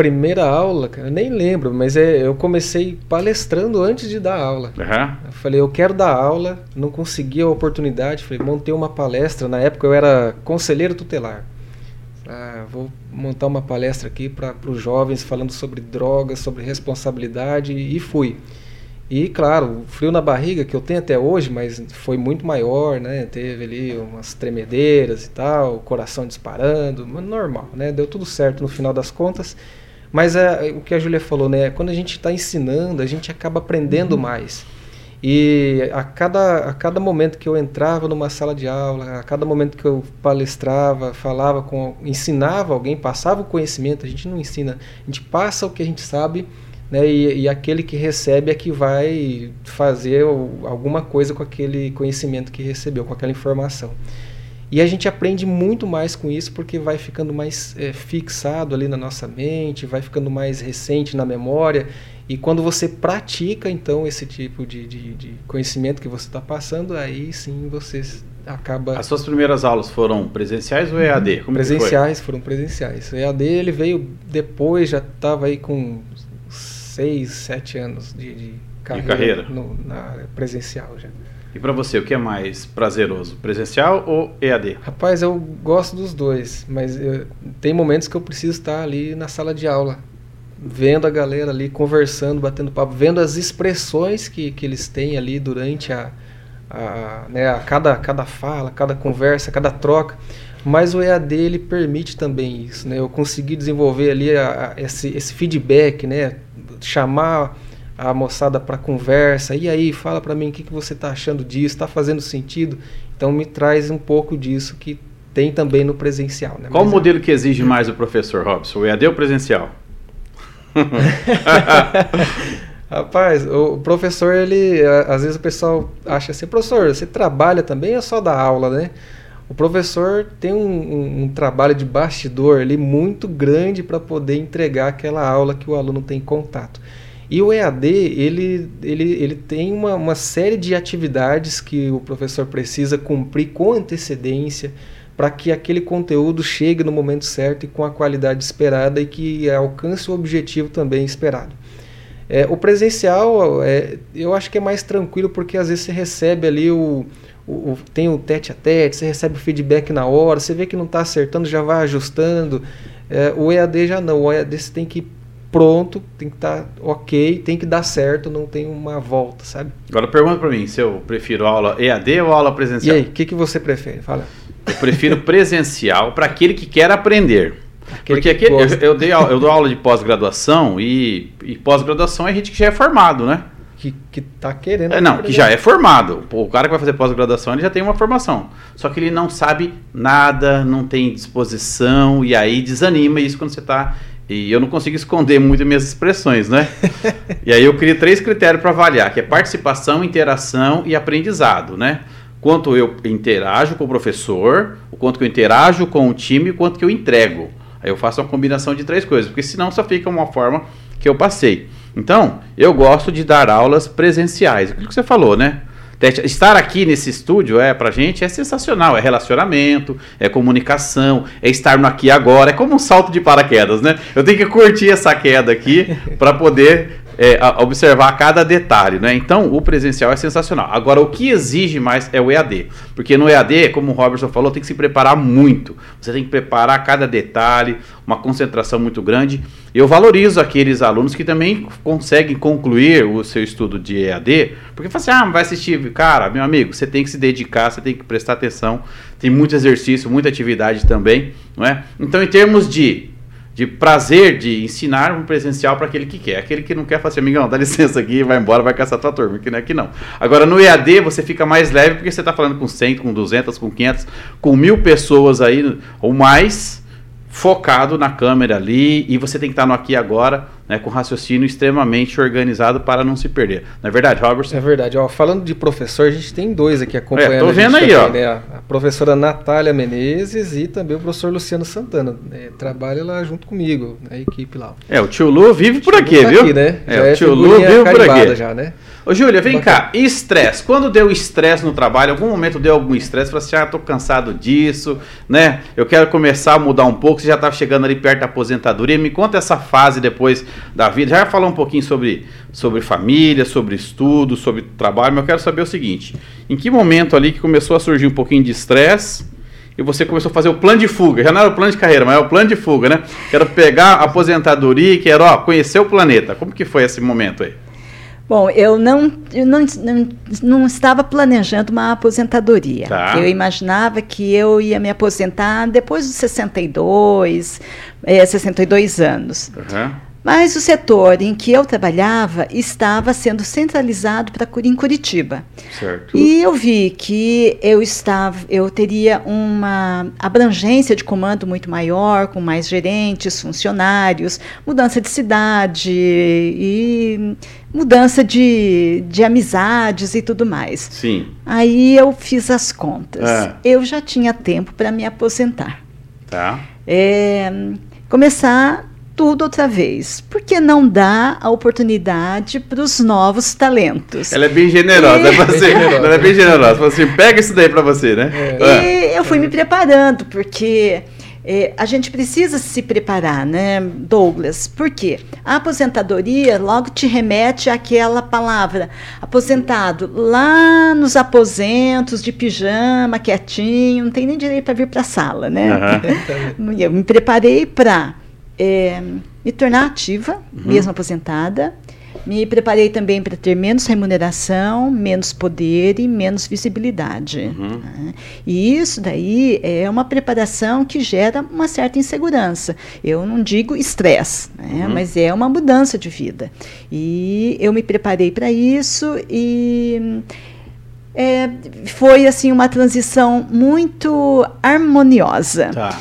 Speaker 3: primeira aula, cara, nem lembro, mas é, eu comecei palestrando antes de dar aula.
Speaker 1: Uhum.
Speaker 3: Eu falei, eu quero dar aula, não consegui a oportunidade, falei, montei uma palestra, na época eu era conselheiro tutelar. Ah, vou montar uma palestra aqui para os jovens falando sobre drogas, sobre responsabilidade e fui. E claro, o frio na barriga que eu tenho até hoje, mas foi muito maior, né? Teve ali umas tremedeiras e tal, o coração disparando, mas normal, né? Deu tudo certo no final das contas. Mas é, o que a Júlia falou, né? Quando a gente está ensinando, a gente acaba aprendendo uhum. mais. E a cada, a cada momento que eu entrava numa sala de aula, a cada momento que eu palestrava, falava com, ensinava alguém, passava o conhecimento, a gente não ensina, a gente passa o que a gente sabe, né? E, e aquele que recebe é que vai fazer alguma coisa com aquele conhecimento que recebeu, com aquela informação. E a gente aprende muito mais com isso porque vai ficando mais é, fixado ali na nossa mente, vai ficando mais recente na memória. E quando você pratica, então, esse tipo de, de, de conhecimento que você está passando, aí sim você acaba.
Speaker 1: As suas primeiras aulas foram presenciais ou EAD?
Speaker 3: Como presenciais, foram presenciais. O EAD ele veio depois, já estava aí com seis, sete anos de, de carreira, de carreira. No, na presencial já.
Speaker 1: E para você, o que é mais prazeroso, presencial ou EAD?
Speaker 3: Rapaz, eu gosto dos dois, mas eu, tem momentos que eu preciso estar ali na sala de aula, vendo a galera ali, conversando, batendo papo, vendo as expressões que, que eles têm ali durante a, a, né, a cada, cada fala, cada conversa, cada troca. Mas o EAD ele permite também isso, né? Eu consegui desenvolver ali a, a, esse, esse feedback, né? Chamar a moçada para conversa. E aí, fala para mim o que, que você está achando disso, está fazendo sentido? Então me traz um pouco disso que tem também no presencial. Né?
Speaker 1: Qual Mas, o modelo é... que exige mais o professor Robson, o EAD ou presencial? <laughs>
Speaker 3: Rapaz, o professor, ele, às vezes o pessoal acha assim, professor, você trabalha também ou só dá aula, né? O professor tem um, um, um trabalho de bastidor ali muito grande para poder entregar aquela aula que o aluno tem contato. E o EAD, ele, ele, ele tem uma, uma série de atividades que o professor precisa cumprir com antecedência para que aquele conteúdo chegue no momento certo e com a qualidade esperada e que alcance o objetivo também esperado. É, o presencial, é, eu acho que é mais tranquilo porque às vezes você recebe ali o, o, tem o tete a tete, você recebe o feedback na hora, você vê que não está acertando, já vai ajustando. É, o EAD já não, o EAD você tem que pronto, tem que estar tá ok, tem que dar certo, não tem uma volta, sabe?
Speaker 1: Agora pergunta para mim se eu prefiro aula EAD ou aula presencial.
Speaker 3: E aí, o que, que você prefere? Fala.
Speaker 1: Eu prefiro presencial para aquele que quer aprender. Aquele Porque aquele, eu, eu, dei, eu dou aula de pós-graduação e, e pós-graduação é gente que já é formado, né?
Speaker 3: Que, que tá querendo.
Speaker 1: É, não, que já é formado. O cara que vai fazer pós-graduação ele já tem uma formação. Só que ele não sabe nada, não tem disposição e aí desanima isso quando você está e eu não consigo esconder muito minhas expressões, né? <laughs> e aí eu criei três critérios para avaliar, que é participação, interação e aprendizado, né? Quanto eu interajo com o professor, o quanto que eu interajo com o time, o quanto que eu entrego. Aí eu faço uma combinação de três coisas, porque senão só fica uma forma que eu passei. Então, eu gosto de dar aulas presenciais, aquilo que você falou, né? Estar aqui nesse estúdio é pra gente é sensacional, é relacionamento, é comunicação, é estar no aqui agora, é como um salto de paraquedas, né? Eu tenho que curtir essa queda aqui para poder é, observar cada detalhe, né? Então, o presencial é sensacional. Agora, o que exige mais é o EAD, porque no EAD, como o Robertson falou, tem que se preparar muito. Você tem que preparar cada detalhe, uma concentração muito grande. Eu valorizo aqueles alunos que também conseguem concluir o seu estudo de EAD, porque fala assim, ah, vai assistir, cara, meu amigo, você tem que se dedicar, você tem que prestar atenção, tem muito exercício, muita atividade também, não é? Então, em termos de de prazer de ensinar um presencial para aquele que quer. Aquele que não quer fazer, amigão, dá licença aqui, vai embora, vai caçar tua turma, que não é aqui não. Agora no EAD você fica mais leve porque você está falando com 100, com 200, com 500, com mil pessoas aí ou mais focado na câmera ali e você tem que estar no aqui agora né, com raciocínio extremamente organizado para não se perder. Não é verdade, Robertson?
Speaker 3: É verdade. Ó, falando de professor, a gente tem dois aqui acompanhando.
Speaker 1: É, tô vendo
Speaker 3: aí,
Speaker 1: também, ó.
Speaker 3: Né? A professora Natália Menezes e também o professor Luciano Santana. Né? Trabalha lá junto comigo, na equipe lá.
Speaker 1: É, o tio Lu vive por aqui,
Speaker 3: tá
Speaker 1: viu?
Speaker 3: aqui, né?
Speaker 1: É,
Speaker 3: Já
Speaker 1: o
Speaker 3: é
Speaker 1: tio Lu vive por aqui.
Speaker 3: já, né?
Speaker 1: Ô, Júlia, vem
Speaker 3: Bacana.
Speaker 1: cá. Estresse. Quando deu estresse no trabalho, algum momento deu algum estresse, falou assim, ah, tô cansado disso, né? Eu quero começar a mudar um pouco, você já tá chegando ali perto da aposentadoria. Me conta essa fase depois da vida. Já falou um pouquinho sobre, sobre família, sobre estudo, sobre trabalho, mas eu quero saber o seguinte. Em que momento ali que começou a surgir um pouquinho de estresse e você começou a fazer o plano de fuga? Já não era o plano de carreira, mas é o plano de fuga, né? Quero pegar a aposentadoria e quero, ó, conhecer o planeta. Como que foi esse momento aí?
Speaker 2: Bom, eu não, eu não, não, não estava planejando uma aposentadoria.
Speaker 1: Tá.
Speaker 2: Eu imaginava que eu ia me aposentar depois dos 62, eh, 62 anos.
Speaker 1: Aham.
Speaker 2: Mas o setor em que eu trabalhava estava sendo centralizado para em Curitiba.
Speaker 1: Certo.
Speaker 2: E eu vi que eu estava, eu teria uma abrangência de comando muito maior, com mais gerentes, funcionários, mudança de cidade e mudança de, de amizades e tudo mais.
Speaker 1: Sim.
Speaker 2: Aí eu fiz as contas.
Speaker 1: Ah.
Speaker 2: Eu já tinha tempo para me aposentar.
Speaker 1: Tá.
Speaker 2: É, começar tudo outra vez. Por que não dar a oportunidade para os novos talentos?
Speaker 1: Ela é bem generosa, é
Speaker 2: E-
Speaker 1: pra você.
Speaker 3: Bem generosa.
Speaker 1: Ela é bem generosa. Fala assim, pega isso daí pra você, né? Ah,
Speaker 2: E eu fui me preparando, porque eh, a gente precisa se preparar, né, Douglas? Por quê? A aposentadoria logo te remete àquela palavra aposentado lá nos aposentos de pijama, quietinho, não tem nem direito para vir para a sala, né?
Speaker 1: Aham. <laughs>
Speaker 2: Eu me preparei para me tornar ativa, mesmo aposentada. Me preparei também para ter menos remuneração, menos poder e menos visibilidade.
Speaker 1: Uhum.
Speaker 2: né? E isso daí é uma preparação que gera uma certa insegurança. Eu não digo estresse, né?
Speaker 1: Uhum.
Speaker 2: mas é uma mudança de vida. E eu me preparei para isso e é, foi assim uma transição muito harmoniosa.
Speaker 1: Tá.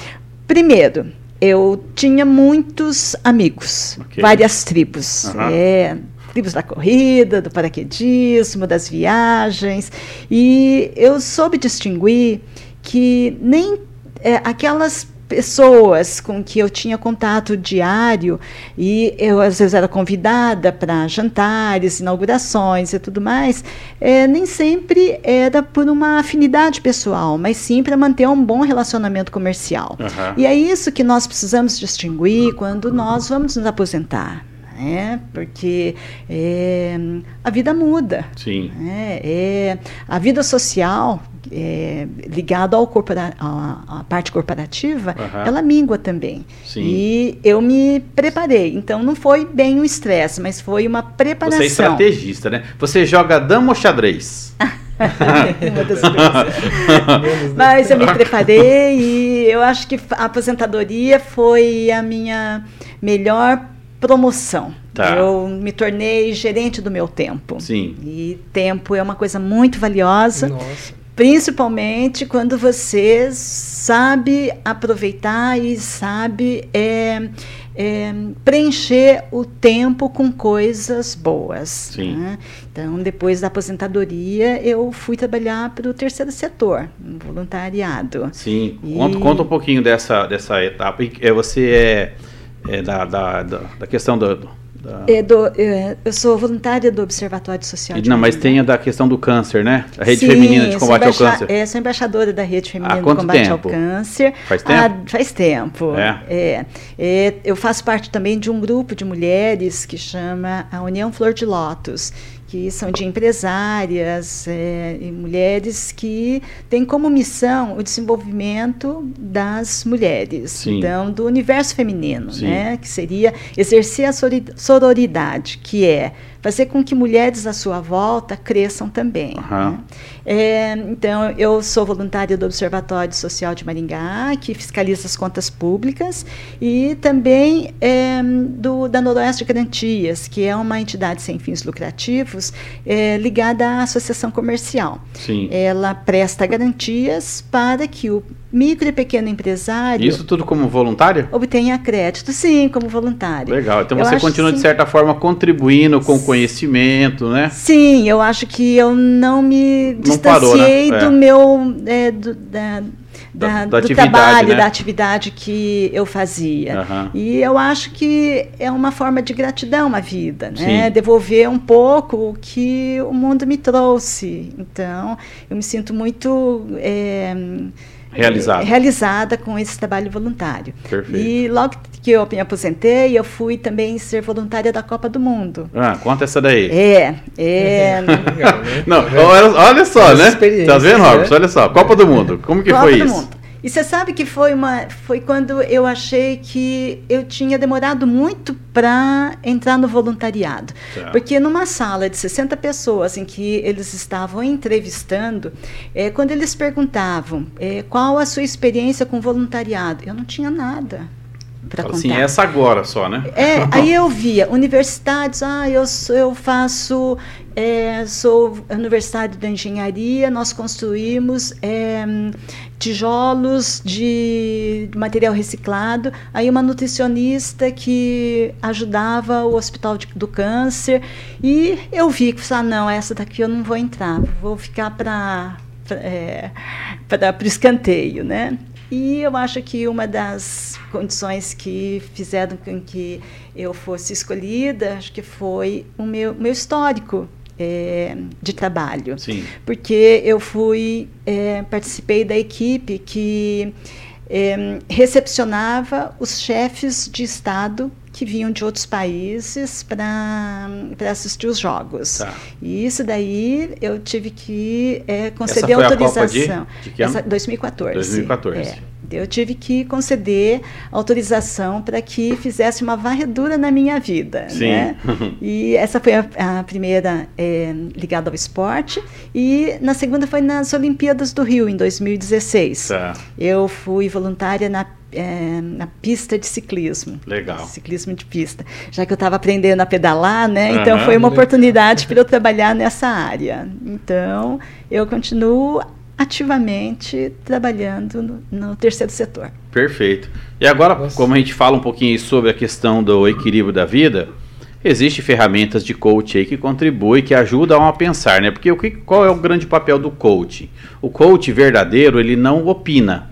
Speaker 2: Primeiro, eu tinha muitos amigos,
Speaker 1: Ok.
Speaker 2: várias tribos.
Speaker 1: Aham.
Speaker 2: É, tribos da corrida, do paraquedismo, das viagens. E eu soube distinguir que nem é, aquelas pessoas com que eu tinha contato diário e eu às vezes era convidada para jantares, inaugurações e tudo mais, é, nem sempre era por uma afinidade pessoal, mas sim para manter um bom relacionamento comercial.
Speaker 1: Aham.
Speaker 2: E é isso que nós precisamos distinguir quando nós vamos nos aposentar. Né? Porque é, a vida muda.
Speaker 1: Sim.
Speaker 2: né? É, a vida social é, ligada ao corpora, à, à parte corporativa, ela mingua também.
Speaker 1: Sim.
Speaker 2: E eu me preparei. Então não foi bem um estresse, mas foi uma preparação.
Speaker 1: Você é estrategista, né? Você joga dama ou xadrez? <laughs> <laughs>
Speaker 2: Mas eu me preparei e eu acho que a aposentadoria foi a minha melhor promoção.
Speaker 1: Tá.
Speaker 2: Eu me tornei gerente do meu tempo.
Speaker 1: Sim.
Speaker 2: E tempo é uma coisa muito valiosa,
Speaker 3: Nossa.
Speaker 2: principalmente quando você sabe aproveitar e sabe é, é, preencher o tempo com coisas boas.
Speaker 1: Sim.
Speaker 2: né? Então, depois da aposentadoria, eu fui trabalhar para o terceiro setor, no voluntariado.
Speaker 1: Sim.
Speaker 2: E-
Speaker 1: Conta, conta um pouquinho dessa, dessa etapa. E, é, Você é, é da, da, da, da questão do. da-
Speaker 2: É do- é, eu sou voluntária do Observatório Social de
Speaker 1: Não, mas tem a da questão do câncer, né? A rede
Speaker 2: Sim,
Speaker 1: feminina de combate ao câncer.
Speaker 2: É, sou embaixadora da Rede Feminina de Combate
Speaker 1: tempo?
Speaker 2: ao Câncer.
Speaker 1: Faz tempo?
Speaker 2: Ah, faz tempo.
Speaker 1: É?
Speaker 2: É. É, Eu faço parte também de um grupo de mulheres que chama a União Flor de Lótus, que são de empresárias é, e mulheres que têm como missão o desenvolvimento das mulheres.
Speaker 1: Sim.
Speaker 2: Então, do universo feminino,
Speaker 1: Sim.
Speaker 2: né? que seria exercer a sororidade, que é fazer com que mulheres à sua volta cresçam também.
Speaker 1: Aham.
Speaker 2: né? É, então, eu sou voluntária do Observatório Social de Maringá, que fiscaliza as contas públicas, e também é, do, da Noroeste Garantias, que é uma entidade sem fins lucrativos é, ligada à associação comercial.
Speaker 1: Sim.
Speaker 2: Ela presta garantias para que o micro e pequeno empresário.
Speaker 1: Isso tudo como voluntária?
Speaker 2: Obtenha crédito, sim, como voluntário.
Speaker 1: Legal. Então eu você continua, de certa forma, contribuindo com conhecimento, né?
Speaker 2: Sim, eu acho que eu não me não distanciei parou, né? do é. meu. É, do, da, da, da, do trabalho, né? da atividade que eu fazia. Uhum. E eu acho que é uma forma de gratidão à vida, né? Sim. Devolver um pouco o que o mundo me trouxe. Então, eu me sinto muito. É,
Speaker 1: realizada.
Speaker 2: realizada com esse trabalho voluntário.
Speaker 1: Perfeito.
Speaker 2: E logo que eu me aposentei, eu fui também ser voluntária da Copa do Mundo.
Speaker 1: Ah, conta essa daí.
Speaker 2: É, é. <laughs>
Speaker 1: Não, olha, olha só, né? Tá vendo, Robson? Né? Olha só, Copa do Mundo. Como que Copa foi isso? Mundo.
Speaker 2: E você sabe que foi uma foi quando eu achei que eu tinha demorado muito para entrar no voluntariado. Tá. Porque numa sala de 60 pessoas em que eles estavam entrevistando, é, quando eles perguntavam é, qual a sua experiência com voluntariado, eu não tinha nada para contar.
Speaker 1: Assim, essa agora só, né?
Speaker 2: É, aí eu via universidades, ah, eu, eu faço, é, sou Universidade da Engenharia, nós construímos é, tijolos de material reciclado, aí uma nutricionista que ajudava o Hospital de, do Câncer, e eu vi que, ah, não, essa daqui eu não vou entrar, vou ficar para é, para o escanteio, né? E eu acho que uma das condições que fizeram com que eu fosse escolhida, acho que foi o meu, meu histórico é, de trabalho.
Speaker 1: Sim.
Speaker 2: Porque eu fui, é, participei da equipe que é, recepcionava os chefes de Estado que vinham de outros países para assistir os jogos. Tá. E isso daí eu tive que é, conceder autorização.
Speaker 1: De, de? Essa,
Speaker 2: 2014.
Speaker 1: 2014.
Speaker 2: É. Eu tive que conceder autorização para que fizesse uma varredura na minha vida. Sim. Né? <laughs> E essa foi a, a primeira é, ligada ao esporte. E na segunda foi nas Olimpíadas do Rio, em 2016. Tá. Eu fui voluntária na é, na pista de ciclismo.
Speaker 1: Legal.
Speaker 2: Ciclismo de pista. Já que eu estava aprendendo a pedalar, né? Uhum. Então foi uma oportunidade para eu trabalhar nessa área. Então eu continuo ativamente trabalhando no, no, terceiro setor.
Speaker 1: Perfeito. E agora, Nossa. como a gente fala um pouquinho sobre a questão do equilíbrio da vida, existem ferramentas de coach aí que contribuem, que ajudam a pensar, né? Porque o que, qual é o grande papel do coach? O coach verdadeiro, ele não opina,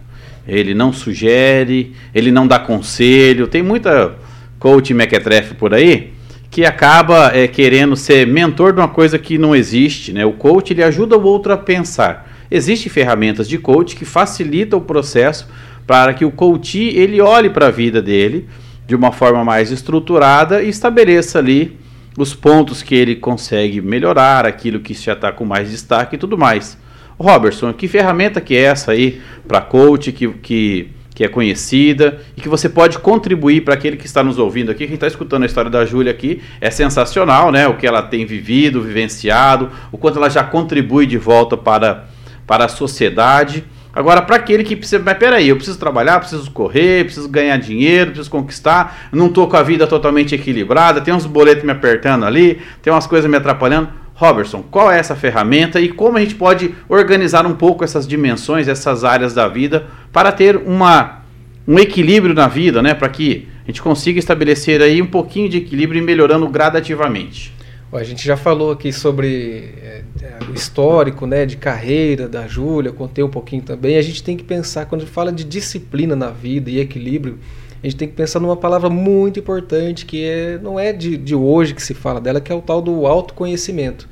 Speaker 1: ele não sugere, ele não dá conselho. Tem muita coach mequetrefe por aí que acaba é, querendo ser mentor de uma coisa que não existe, né? O coach, ele ajuda o outro a pensar. Existem ferramentas de coach que facilitam o processo para que o coach ele olhe para a vida dele de uma forma mais estruturada e estabeleça ali os pontos que ele consegue melhorar, aquilo que já está com mais destaque e tudo mais. Robertson, que ferramenta que é essa aí para coach que, que, que é conhecida e que você pode contribuir para aquele que está nos ouvindo aqui, quem está escutando a história da Júlia aqui, é sensacional, né? O que ela tem vivido, vivenciado, o quanto ela já contribui de volta para para a sociedade. Agora, para aquele que precisa, mas peraí, eu preciso trabalhar, preciso correr, preciso ganhar dinheiro, preciso conquistar, não estou com a vida totalmente equilibrada, tem uns boletos me apertando ali, tem umas coisas me atrapalhando. Robertson, qual é essa ferramenta e como a gente pode organizar um pouco essas dimensões, essas áreas da vida, para ter uma, um equilíbrio na vida, né? Para que a gente consiga estabelecer aí um pouquinho de equilíbrio e melhorando gradativamente.
Speaker 3: A gente já falou aqui sobre é, o histórico né, de carreira da Júlia, contei um pouquinho também. A gente tem que pensar, quando fala de disciplina na vida e equilíbrio, a gente tem que pensar numa palavra muito importante que é, não é de, de hoje que se fala dela, que é o tal do autoconhecimento.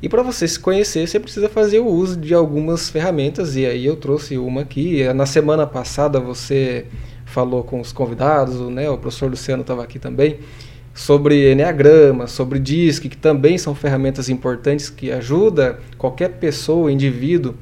Speaker 3: E para você se conhecer, você precisa fazer o uso de algumas ferramentas, e aí eu trouxe uma aqui. Na semana passada você falou com os convidados, né, o professor Luciano estava aqui também sobre Enneagrama, sobre DISC, que também são ferramentas importantes que ajudam qualquer pessoa, indivíduo,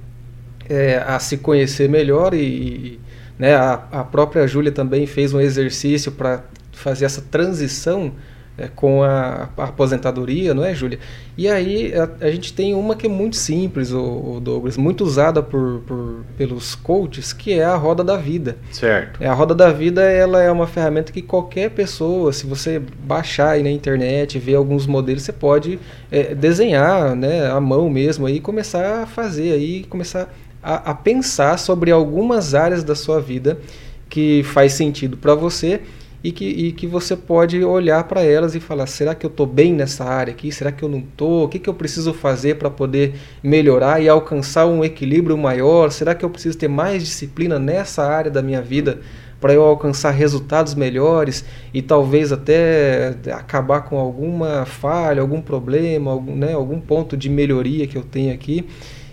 Speaker 3: é, a se conhecer melhor e, e né, a, a própria Júlia também fez um exercício para fazer essa transição é, com a, a, aposentadoria, não é, Júlia? E aí a, a, gente tem uma que é muito simples, o, o Douglas, muito usada por, por, pelos coaches, que é a roda da vida.
Speaker 1: Certo.
Speaker 3: É, a roda da vida ela é uma ferramenta que qualquer pessoa, se você baixar aí na internet, ver alguns modelos, você pode é, desenhar, né, à mão mesmo aí, começar a fazer aí, começar a, a pensar sobre algumas áreas da sua vida que faz sentido para você e que, e que você pode olhar para elas e falar: será que eu estou bem nessa área aqui? Será que eu não estou? O que, que eu preciso fazer para poder melhorar e alcançar um equilíbrio maior? Será que eu preciso ter mais disciplina nessa área da minha vida para eu alcançar resultados melhores e talvez até acabar com alguma falha, algum problema, algum, né, algum ponto de melhoria que eu tenho aqui?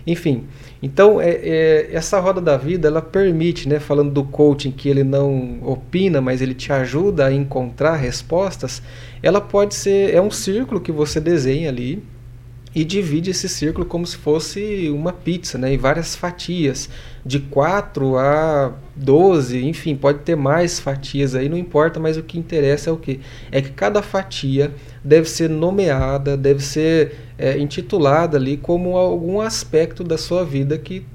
Speaker 3: Enfim. Então, é, é, essa roda da vida, ela permite, né, falando do coaching que ele não opina, mas ele te ajuda a encontrar respostas, ela pode ser, é um círculo que você desenha ali e divide esse círculo como se fosse uma pizza, né, em várias fatias, de 4 a 12, enfim, pode ter mais fatias aí, não importa, mas o que interessa é o que? É que cada fatia deve ser nomeada, deve ser é, intitulada ali como algum aspecto da sua vida que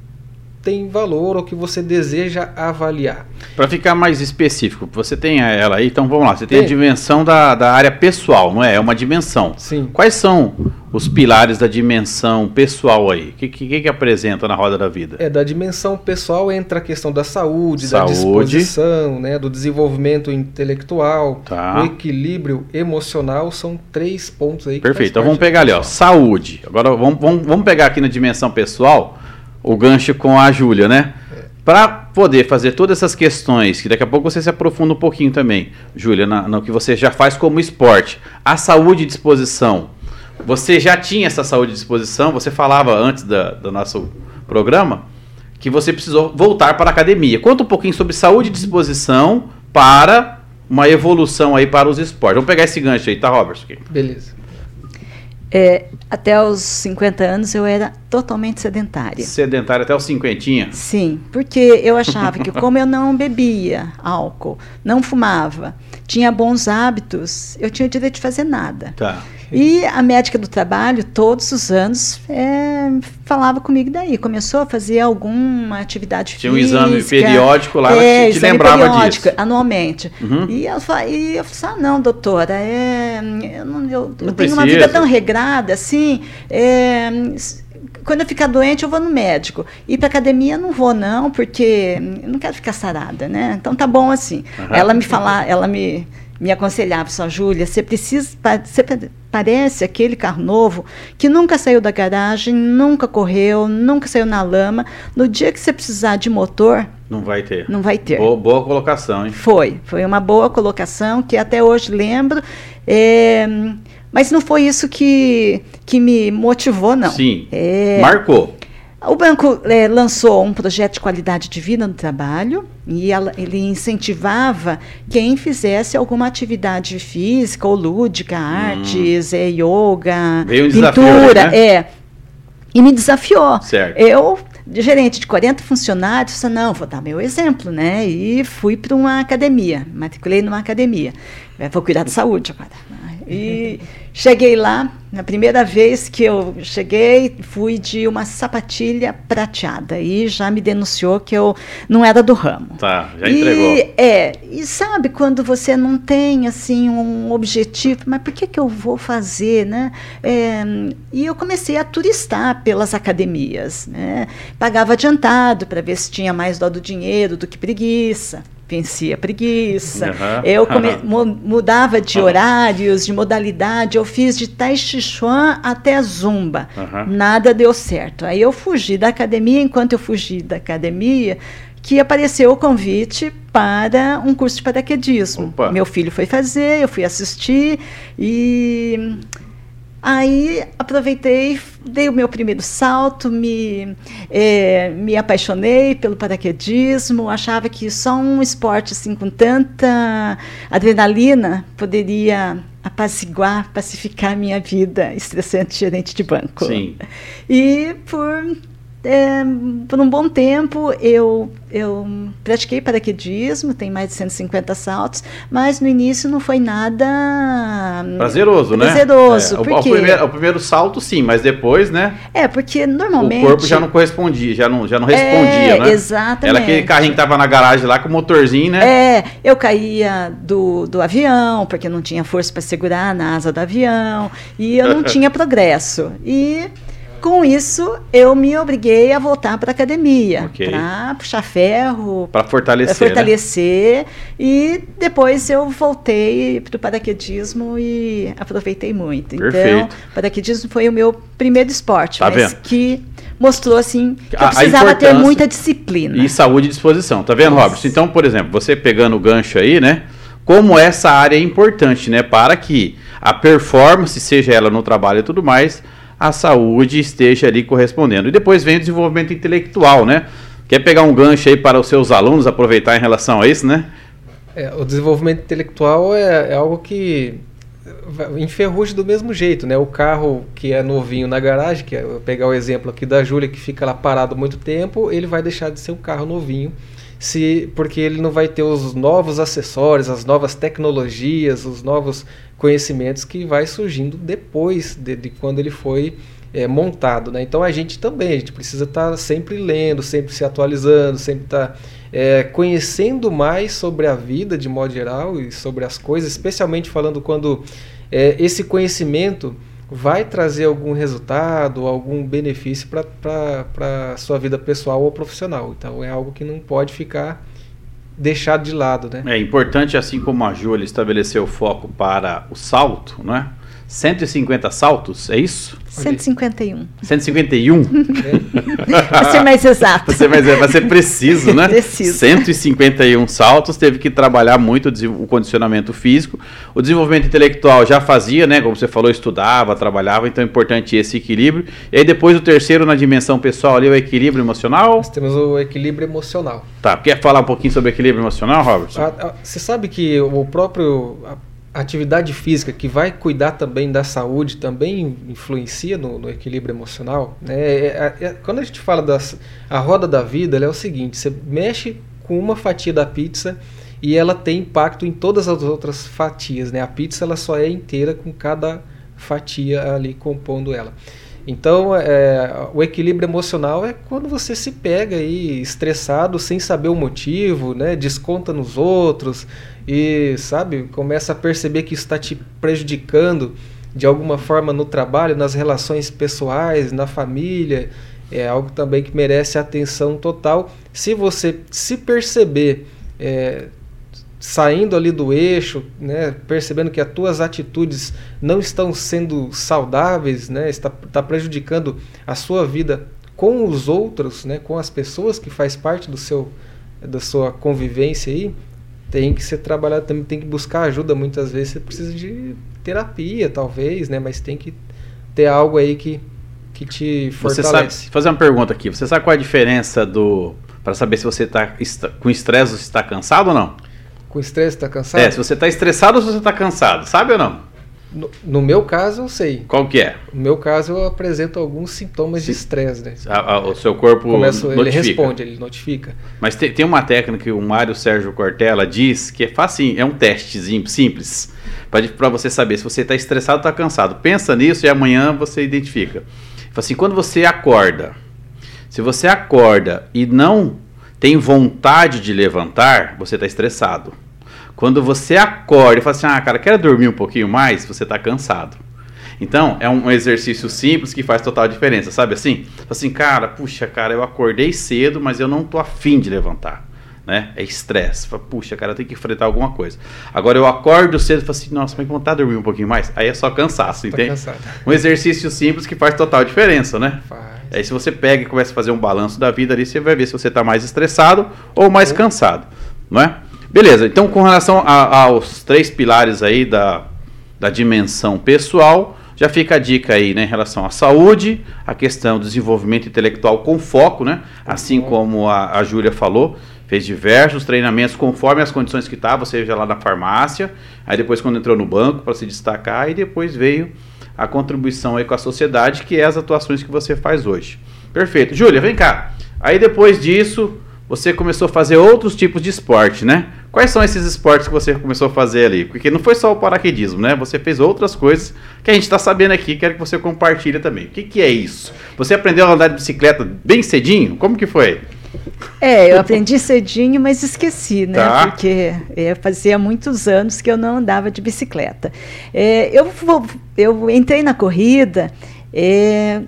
Speaker 3: tem valor ou que você deseja avaliar.
Speaker 1: Para ficar mais específico, você tem ela aí, então vamos lá, você tem, tem, a dimensão da, da área pessoal, não é? É uma dimensão.
Speaker 3: Sim.
Speaker 1: Quais são os pilares da dimensão pessoal aí? O que, que, que, apresenta na roda da vida?
Speaker 3: É, da dimensão pessoal entra a questão da saúde, saúde. da disposição, né, do desenvolvimento intelectual,
Speaker 1: tá.
Speaker 3: o equilíbrio emocional, são três pontos aí.
Speaker 1: Perfeito, então vamos pegar ali, ó, saúde. Agora vamos, vamos, vamos pegar aqui na dimensão pessoal o gancho com a Júlia, né? É. Para poder fazer todas essas questões, que daqui a pouco você se aprofunda um pouquinho também, Júlia, no que você já faz como esporte, a saúde e disposição. Você já tinha essa saúde e disposição, você falava antes da, do nosso programa que você precisou voltar para a academia. Conta um pouquinho sobre saúde e disposição para uma evolução aí para os esportes. Vamos pegar esse gancho aí, tá, Robertson?
Speaker 3: Beleza.
Speaker 2: É, até os 50 anos eu era totalmente sedentária.
Speaker 1: Sedentária até os 50?
Speaker 2: Sim, porque eu achava que como eu não bebia álcool, não fumava, tinha bons hábitos, eu tinha o direito de fazer nada.
Speaker 1: Tá.
Speaker 2: E a médica do trabalho, todos os anos, é, falava comigo daí. Começou a fazer alguma atividade
Speaker 1: Tinha
Speaker 2: física.
Speaker 1: Tinha um exame periódico lá, é, que te lembrava periódico, disso.
Speaker 2: anualmente. Uhum. E, eu, e eu falei, ah, não, doutora, é, eu, não, eu, não eu tenho uma vida tão regrada assim. É, quando eu ficar doente, eu vou no médico. Ir para academia, não vou, não, porque eu não quero ficar sarada, né? Então tá bom assim. Uhum. Ela me falar, ela me me aconselhava, só Júlia, você precisa, você parece aquele carro novo que nunca saiu da garagem, nunca correu, nunca saiu na lama. No dia que você precisar de motor,
Speaker 1: não vai ter.
Speaker 2: Não vai ter.
Speaker 1: Boa, boa colocação, hein?
Speaker 2: Foi, foi uma boa colocação que até hoje lembro. É, mas não foi isso que, que me motivou, não.
Speaker 1: Sim. É, marcou.
Speaker 2: O banco é, lançou um projeto de qualidade de vida no trabalho e ela, ele incentivava quem fizesse alguma atividade física ou lúdica, hum. artes, é, yoga,
Speaker 1: Veio um
Speaker 2: pintura,
Speaker 1: né?
Speaker 2: é. E me desafiou.
Speaker 1: Certo.
Speaker 2: Eu, gerente de 40 funcionários, disse, não, vou dar meu exemplo, né? E fui para uma academia, matriculei numa academia. Vou cuidar da saúde agora. E cheguei lá, na primeira vez que eu cheguei, fui de uma sapatilha prateada e já me denunciou que eu não era do ramo.
Speaker 1: Tá, já entregou.
Speaker 2: E, é, e sabe quando você não tem assim um objetivo, mas por que que eu vou fazer, né? É, e eu comecei a turistar pelas academias, né? Pagava adiantado para ver se tinha mais dó do dinheiro do que preguiça vencia a preguiça. Uhum. Eu come, mudava de horários, de modalidade. Eu fiz de Tai Chi Chuan até Zumba. Uhum. Nada deu certo. Aí eu fugi da academia. Enquanto eu fugi da academia, que apareceu o convite para um curso de paraquedismo. Opa. Meu filho foi fazer, eu fui assistir e Aí aproveitei, dei o meu primeiro salto, me, é, me apaixonei pelo paraquedismo, achava que só um esporte assim com tanta adrenalina poderia apaziguar, pacificar minha vida estressante gerente de banco.
Speaker 1: Sim.
Speaker 2: E por é, por um bom tempo eu, eu pratiquei paraquedismo, tem mais de 150 saltos, mas no início não foi nada
Speaker 1: prazeroso,
Speaker 2: né? Prazeroso,
Speaker 1: é, porque... o, primeiro, o, primeiro, salto sim, mas depois, né?
Speaker 2: É, porque normalmente...
Speaker 1: O corpo já não correspondia, já não, já não respondia,
Speaker 2: é,
Speaker 1: né?
Speaker 2: Exatamente.
Speaker 1: Era aquele carrinho que tava na garagem lá com o motorzinho, né?
Speaker 2: É, eu caía do, do avião, porque não tinha força para segurar na asa do avião, e eu não <laughs> tinha progresso. E Com isso, eu me obriguei a voltar para a academia,
Speaker 1: Ok.
Speaker 2: para puxar ferro,
Speaker 1: Para fortalecer,
Speaker 2: para
Speaker 1: né?
Speaker 2: fortalecer. E depois eu voltei para o paraquedismo e aproveitei muito. Então,
Speaker 1: Perfeito.
Speaker 2: paraquedismo foi o meu primeiro esporte,
Speaker 1: Tá
Speaker 2: mas
Speaker 1: vendo?
Speaker 2: que mostrou assim que eu precisava ter muita disciplina.
Speaker 1: E saúde e disposição, tá vendo. Robertson? Então, por exemplo, você pegando o gancho aí, né? Como essa área é importante, né? Para que a performance, seja ela no trabalho e tudo mais, a saúde esteja ali correspondendo. E depois vem o desenvolvimento intelectual, né? Quer pegar um gancho aí para os seus alunos aproveitar em relação a isso, né?
Speaker 3: É, o desenvolvimento intelectual é, é algo que enferruja do mesmo jeito, né? O carro que é novinho na garagem, que é, eu pegar o exemplo aqui da Júlia, que fica lá parado muito tempo, ele vai deixar de ser um carro novinho, se porque ele não vai ter os novos acessórios, as novas tecnologias, os novos conhecimentos que vai surgindo depois de, de quando ele foi é, montado, né? Então a gente também, a gente precisa estar sempre lendo, sempre se atualizando, sempre estar é, conhecendo mais sobre a vida de modo geral e sobre as coisas, especialmente falando quando é, esse conhecimento vai trazer algum resultado, algum benefício para a sua vida pessoal ou profissional. Então é algo que não pode ficar deixado de lado, né?
Speaker 1: É importante, assim como a Júlia estabeleceu o foco para o salto, né? 150 saltos, é isso?
Speaker 2: 151.
Speaker 1: 151?
Speaker 2: Para ser mais exato.
Speaker 1: Vai ser, vai ser preciso, né?
Speaker 2: Preciso.
Speaker 1: 151 saltos, teve que trabalhar muito o condicionamento físico. O desenvolvimento intelectual já fazia, né? Como você falou, estudava, trabalhava, então é importante esse equilíbrio. E aí depois o terceiro na dimensão pessoal ali, o equilíbrio emocional.
Speaker 3: Nós temos o equilíbrio emocional.
Speaker 1: Tá, quer falar um pouquinho sobre equilíbrio emocional, Robertson?
Speaker 3: A- a- Você sabe que o próprio a atividade física que vai cuidar também da saúde também influencia no, no equilíbrio emocional. Né? É- é- é- quando a gente fala da a roda da vida, ela é o seguinte: você mexe com uma fatia da pizza e ela tem impacto em todas as outras fatias. Né? A pizza ela só é inteira com cada fatia ali compondo ela. Então, é, o equilíbrio emocional é quando você se pega aí estressado sem saber o motivo, né? desconta nos outros e, sabe, começa a perceber que está te prejudicando de alguma forma no trabalho, nas relações pessoais, na família. É algo também que merece atenção total. Se você se perceber é, saindo ali do eixo, né, percebendo que as tuas atitudes não estão sendo saudáveis, né, está, está prejudicando a sua vida com os outros, né, com as pessoas que faz parte do seu da sua convivência aí, tem que ser trabalhado também, tem que buscar ajuda. Muitas vezes você precisa de terapia, talvez, né, mas tem que ter algo aí que que te
Speaker 1: Você
Speaker 3: fortalece.
Speaker 1: sabe, fazer uma pergunta aqui. Você sabe qual é a diferença do para saber se você está com estresse ou se está cansado ou não?
Speaker 3: Com estresse, está cansado?
Speaker 1: É, se você está estressado ou se você está cansado, sabe ou não?
Speaker 3: No, no meu caso, eu sei.
Speaker 1: Qual que é?
Speaker 3: No meu caso, eu apresento alguns sintomas de
Speaker 1: Sim.
Speaker 3: estresse, né?
Speaker 1: A- a- o seu corpo
Speaker 3: Começo, ele responde, ele notifica.
Speaker 1: Mas tem, tem uma técnica que o Mário Sérgio Cortella diz que é facinho, é um testezinho simples para você saber se você está estressado ou está cansado. Pensa nisso e amanhã você identifica. Fala assim, quando você acorda, se você acorda e não tem vontade de levantar, você está estressado. Quando você acorda e fala assim, ah, cara, quero dormir um pouquinho mais, você está cansado. Então, é um exercício simples que faz total diferença, sabe assim? Fala assim, cara, puxa, cara, eu acordei cedo, mas eu não tô afim de levantar. Né? É estresse. Puxa, cara, tenho que enfrentar alguma coisa. Agora eu acordo cedo e falo assim, nossa, mas vontade de dormir um pouquinho mais? Aí é só cansaço,
Speaker 3: Tá
Speaker 1: entende?
Speaker 3: cansado.
Speaker 1: Um exercício simples que faz total diferença, né?
Speaker 3: Faz.
Speaker 1: Aí se você pega e começa a fazer um balanço da vida ali, você vai ver se você está mais estressado ou mais cansado, não é? Beleza, então com relação a- aos três pilares aí da, da dimensão pessoal, já fica a dica aí, né, em relação à saúde, a questão do desenvolvimento intelectual com foco, né? Assim
Speaker 3: foco.
Speaker 1: como a, a Júlia falou, fez diversos treinamentos conforme as condições que estava, seja lá na farmácia, aí depois quando entrou no banco para se destacar, e depois veio a contribuição aí com a sociedade, que é as atuações que você faz hoje. Perfeito. Júlia, vem cá. Aí depois disso, você começou a fazer outros tipos de esporte, né? Quais são esses esportes que você começou a fazer ali? Porque não foi só o paraquedismo, né? Você fez outras coisas que a gente está sabendo aqui, quero que você compartilhe também. O que, que é isso? Você aprendeu a andar de bicicleta bem cedinho? Como que foi?
Speaker 2: É, eu aprendi cedinho, mas esqueci, né?
Speaker 1: Tá.
Speaker 2: Porque é, fazia muitos anos que eu não andava de bicicleta. É, eu, vou- eu entrei na corrida é,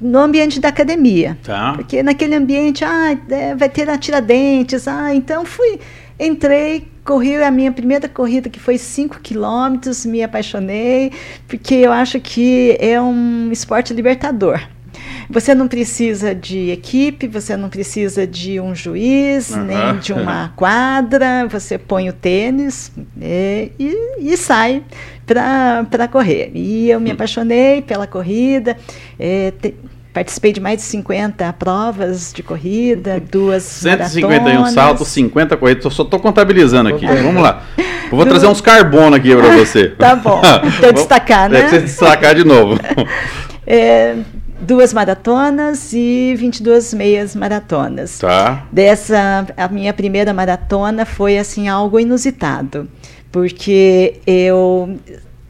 Speaker 2: no ambiente da academia.
Speaker 1: Tá.
Speaker 2: Porque naquele ambiente, ah, é, vai ter a Tiradentes, ah, então fui, entrei, corri a minha primeira corrida, que foi 5 quilômetros, me apaixonei, porque eu acho que é um esporte libertador. Você não precisa de equipe, você não precisa de um juiz, nem de uma quadra, você põe o tênis é, e, e sai para correr. E eu me apaixonei pela corrida, é, te- participei de mais de 50 provas de corrida, duas
Speaker 1: 151
Speaker 2: maratonas.
Speaker 1: saltos, 50 corridas. Eu só tô contabilizando aqui. Vamos lá. Eu vou trazer uns carbono aqui para <laughs> você.
Speaker 2: Tá bom. Então destacar, né?
Speaker 1: Você destacar de novo. <laughs>
Speaker 2: É, duas maratonas e 22 meias maratonas.
Speaker 1: Tá.
Speaker 2: Dessa, a minha primeira maratona foi assim algo inusitado, porque eu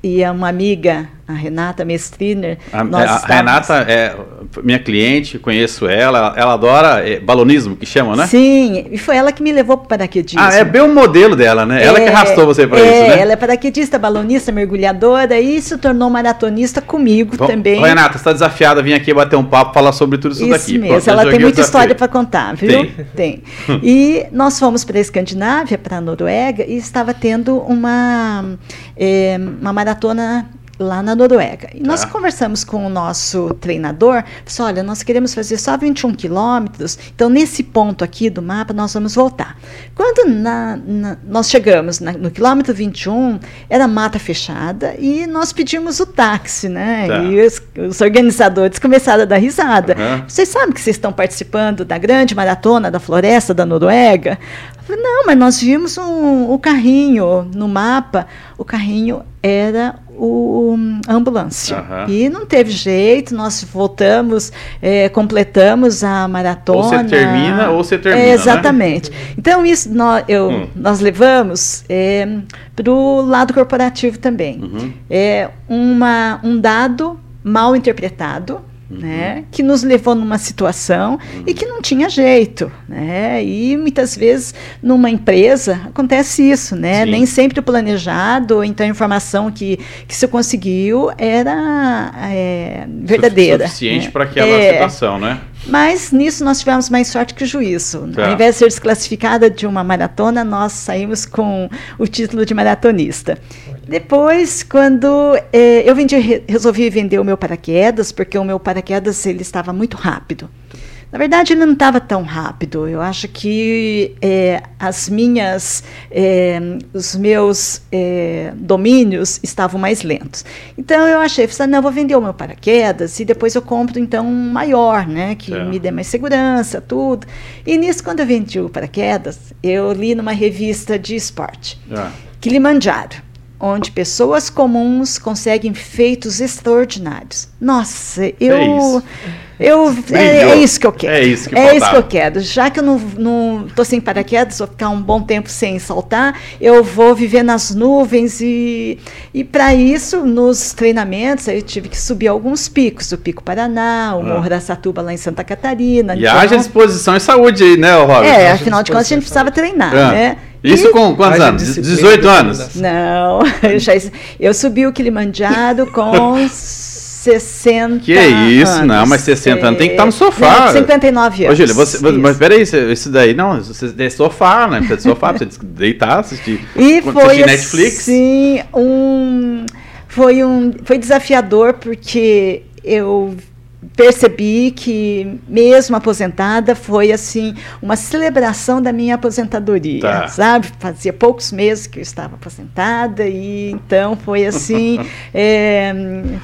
Speaker 2: e uma amiga, a Renata Mestriner,
Speaker 1: A,
Speaker 2: nós
Speaker 1: a-
Speaker 2: estávamos-
Speaker 1: Renata é minha cliente, conheço ela. Ela adora é, balonismo, que chama, né?
Speaker 2: Sim, e foi ela que me levou para o paraquedismo.
Speaker 1: Ah, é bem o modelo dela, né? Ela que
Speaker 2: É,
Speaker 1: arrastou você para
Speaker 2: é,
Speaker 1: isso, né?
Speaker 2: Ela é paraquedista, balonista, mergulhadora e se tornou maratonista comigo
Speaker 1: Bom,
Speaker 2: também.
Speaker 1: Renata, você está desafiada a vir aqui bater um papo, falar sobre tudo isso,
Speaker 2: Isso
Speaker 1: daqui.
Speaker 2: mesmo,
Speaker 1: Pronto, eu
Speaker 2: ela tem muita história para contar, viu? <laughs> Tem. E nós fomos para a Escandinávia, para a Noruega, e estava tendo uma, eh, uma maratona lá na Noruega. E nós
Speaker 1: Tá.
Speaker 2: conversamos com o nosso treinador, disse, olha, nós queremos fazer só 21 quilômetros, então nesse ponto aqui do mapa nós vamos voltar. Quando na- na- nós chegamos na- no quilômetro 21, era mata fechada e nós pedimos o táxi, né?
Speaker 1: Tá.
Speaker 2: E os, os organizadores começaram a dar risada.
Speaker 1: Aham.
Speaker 2: Vocês sabem que vocês estão participando da grande maratona da floresta da Noruega? Eu falei, não, mas nós vimos um, o carrinho no mapa. O carrinho era o, a ambulância.
Speaker 1: Aham.
Speaker 2: E não teve jeito, nós voltamos, eh, completamos a maratona.
Speaker 1: Ou você termina, ou você termina,
Speaker 2: É,
Speaker 1: né?
Speaker 2: exatamente. Então, isso nós, eu,
Speaker 1: Hum.
Speaker 2: nós levamos para o lado corporativo também
Speaker 1: Uhum.
Speaker 2: é uma, um dado mal interpretado,
Speaker 1: Uhum.
Speaker 2: né, que nos levou numa situação e que não tinha jeito, né, e muitas vezes numa empresa acontece isso, né,
Speaker 1: Sim.
Speaker 2: nem sempre o planejado, então a informação que, que se conseguiu era é, verdadeira.
Speaker 1: Suficiente
Speaker 2: né.
Speaker 1: para aquela
Speaker 2: É,
Speaker 1: situação, né?
Speaker 2: mas nisso nós tivemos mais sorte que o juízo.
Speaker 1: Tá.
Speaker 2: Ao invés de ser desclassificada de uma maratona, nós saímos com o título de maratonista. Depois, quando eh, eu vendi, re- resolvi vender o meu paraquedas, porque o meu paraquedas ele estava muito rápido. Na verdade, ele não estava tão rápido. Eu acho que eh, as minhas, eh, os meus domínios estavam mais lentos. Então eu achei, falei, não, eu vou vender o meu paraquedas e depois eu compro então um maior, né, que
Speaker 1: Certo.
Speaker 2: me dê mais segurança, tudo. E nisso, quando eu vendi o paraquedas, eu li numa revista de esporte.
Speaker 1: Ah,
Speaker 2: Kilimanjaro, onde pessoas comuns conseguem feitos extraordinários. Nossa, eu.
Speaker 1: isso.
Speaker 2: Eu, é, é isso que eu quero.
Speaker 1: É isso que
Speaker 2: É isso que eu quero. Já que eu não, não tô sem paraquedas, vou ficar um bom tempo sem saltar, eu vou viver nas nuvens e, e para isso, nos treinamentos, eu tive que subir alguns picos, o Pico Paraná, o
Speaker 1: Ah.
Speaker 2: Morro da Satuba lá em Santa Catarina.
Speaker 1: E
Speaker 2: então-
Speaker 1: haja disposição e saúde aí, né, Robert?
Speaker 2: é,
Speaker 3: haja
Speaker 2: afinal de contas a gente precisava treinar,
Speaker 1: Ah.
Speaker 2: né?
Speaker 1: Isso com quantos anos?
Speaker 3: disciplina,
Speaker 1: 18 anos?
Speaker 2: Não, <laughs> eu, já, eu subi o Kilimanjaro com <laughs> 60
Speaker 1: Que isso,
Speaker 2: anos.
Speaker 1: não, mas 60 anos tem que estar no
Speaker 2: É,
Speaker 1: sofá.
Speaker 2: Não, 59
Speaker 1: Ô,
Speaker 2: anos.
Speaker 1: Júlia, você,
Speaker 2: isso.
Speaker 1: mas peraí, isso, isso daí, não, você é sofá, né? Precisa de sofá, precisa de deitar, assistir. <laughs>
Speaker 2: E
Speaker 1: Quando
Speaker 2: foi
Speaker 1: assistir Netflix.
Speaker 2: assim, um foi um foi desafiador porque eu percebi que mesmo aposentada foi assim uma celebração da minha aposentadoria,
Speaker 1: Tá.
Speaker 2: sabe? Fazia poucos meses que eu estava aposentada e então foi assim é,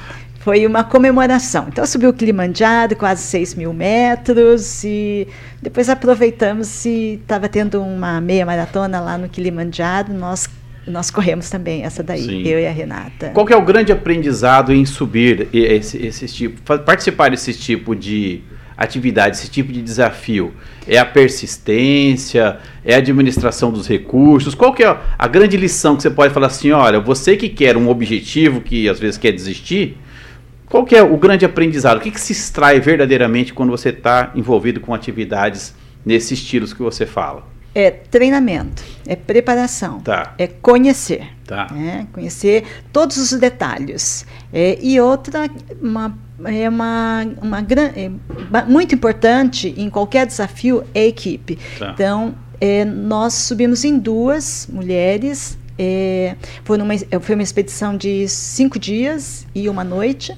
Speaker 2: <laughs> foi uma comemoração. Então, eu subi o Kilimanjaro, quase 6 mil metros, e depois aproveitamos e estava tendo uma meia maratona lá no Kilimanjaro, nós, nós corremos também essa daí,
Speaker 1: Sim.
Speaker 2: eu e a Renata.
Speaker 1: Qual é o grande aprendizado em subir esse, esse tipo, participar desse tipo de atividade, esse tipo de desafio? É a persistência, é a administração dos recursos? Qual que é a grande lição que você pode falar assim, olha, você que quer um objetivo, que às vezes quer desistir, qual que é o grande aprendizado? O que, que se extrai verdadeiramente quando você está envolvido com atividades nesses estilos que você fala?
Speaker 2: É treinamento, é preparação,
Speaker 1: Tá,
Speaker 2: é conhecer.
Speaker 1: tá.
Speaker 2: né? Conhecer todos os detalhes. É, e outra, uma, é uma, uma é, muito importante em qualquer desafio é a equipe. Tá. Então, é, nós subimos em duas mulheres. É, foi, numa, foi uma expedição de cinco dias e uma noite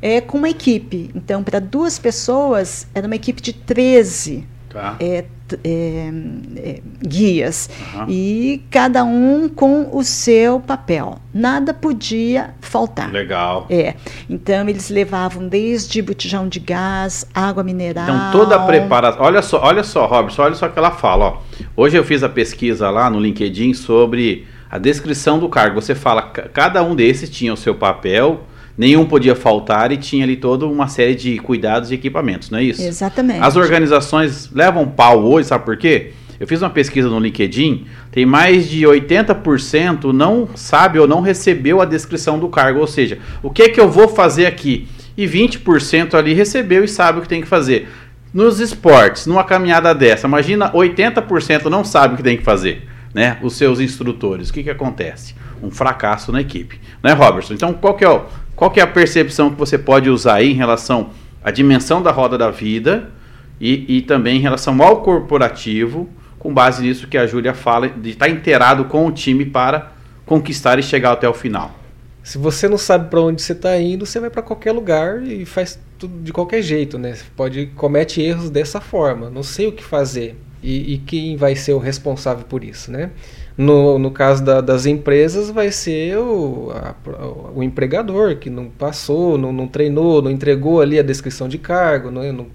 Speaker 2: é, com uma equipe. Então, para duas pessoas, era uma equipe de 13 tá. é, é, é, guias. Uhum. E cada um com o seu papel. Nada podia faltar.
Speaker 1: Legal.
Speaker 2: É. Então, eles levavam desde botijão de gás, água mineral.
Speaker 1: Então, toda a preparação. Olha só, olha só, Robson, olha só o que ela fala. Ó. Hoje eu fiz a pesquisa lá no LinkedIn sobre a descrição do cargo. Você fala, cada um desses tinha o seu papel nenhum podia faltar e tinha ali toda uma série de cuidados e equipamentos, não é isso?
Speaker 2: Exatamente.
Speaker 1: As organizações levam pau hoje, sabe por quê? Eu fiz uma pesquisa no LinkedIn, tem mais de 80% não sabe ou não recebeu a descrição do cargo, ou seja, o que é que eu vou fazer aqui? E 20% ali recebeu e sabe o que tem que fazer. Nos esportes, numa caminhada dessa, imagina 80% não sabe o que tem que fazer, né? Os seus instrutores. O que que acontece? Um fracasso na equipe, né, Robertson? Então, qual que é o qual que é a percepção que você pode usar aí em relação à dimensão da roda da vida e, e também em relação ao corporativo, com base nisso que a Júlia fala, de estar inteirado com o time para conquistar e chegar até o final?
Speaker 3: Se você não sabe para onde você está indo, você vai para qualquer lugar e faz tudo de qualquer jeito, né? Você pode comete erros dessa forma. Não sei o que fazer e, e quem vai ser o responsável por isso, né? No, no caso da, das empresas, vai ser o, a, o empregador que não passou, não, não, treinou, não entregou ali a descrição de cargo, não, não,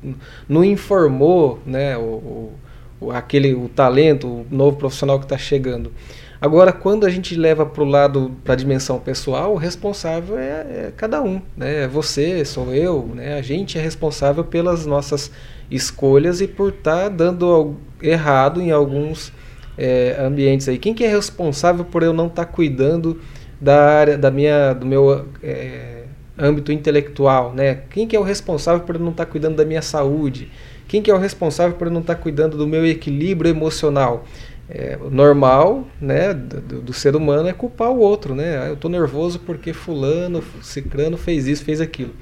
Speaker 3: não informou né, o, o, aquele, o talento, o novo profissional que está chegando. Agora, quando a gente leva para o lado, para a dimensão pessoal, o responsável é, é, cada um. Né? É você, sou eu, né? a gente é responsável pelas nossas escolhas e por estar tá dando errado em alguns é, ambientes aí. Quem que é responsável por eu não estar tá cuidando da área, da minha, do meu é, âmbito intelectual, né? Quem que é o responsável por eu não estar tá cuidando da minha saúde? Quem que é o responsável por eu não estar tá cuidando do meu equilíbrio emocional? É, normal, né, do, do, ser humano é culpar o outro, né? Ah, eu estou nervoso porque fulano, cicrano fez isso, fez aquilo.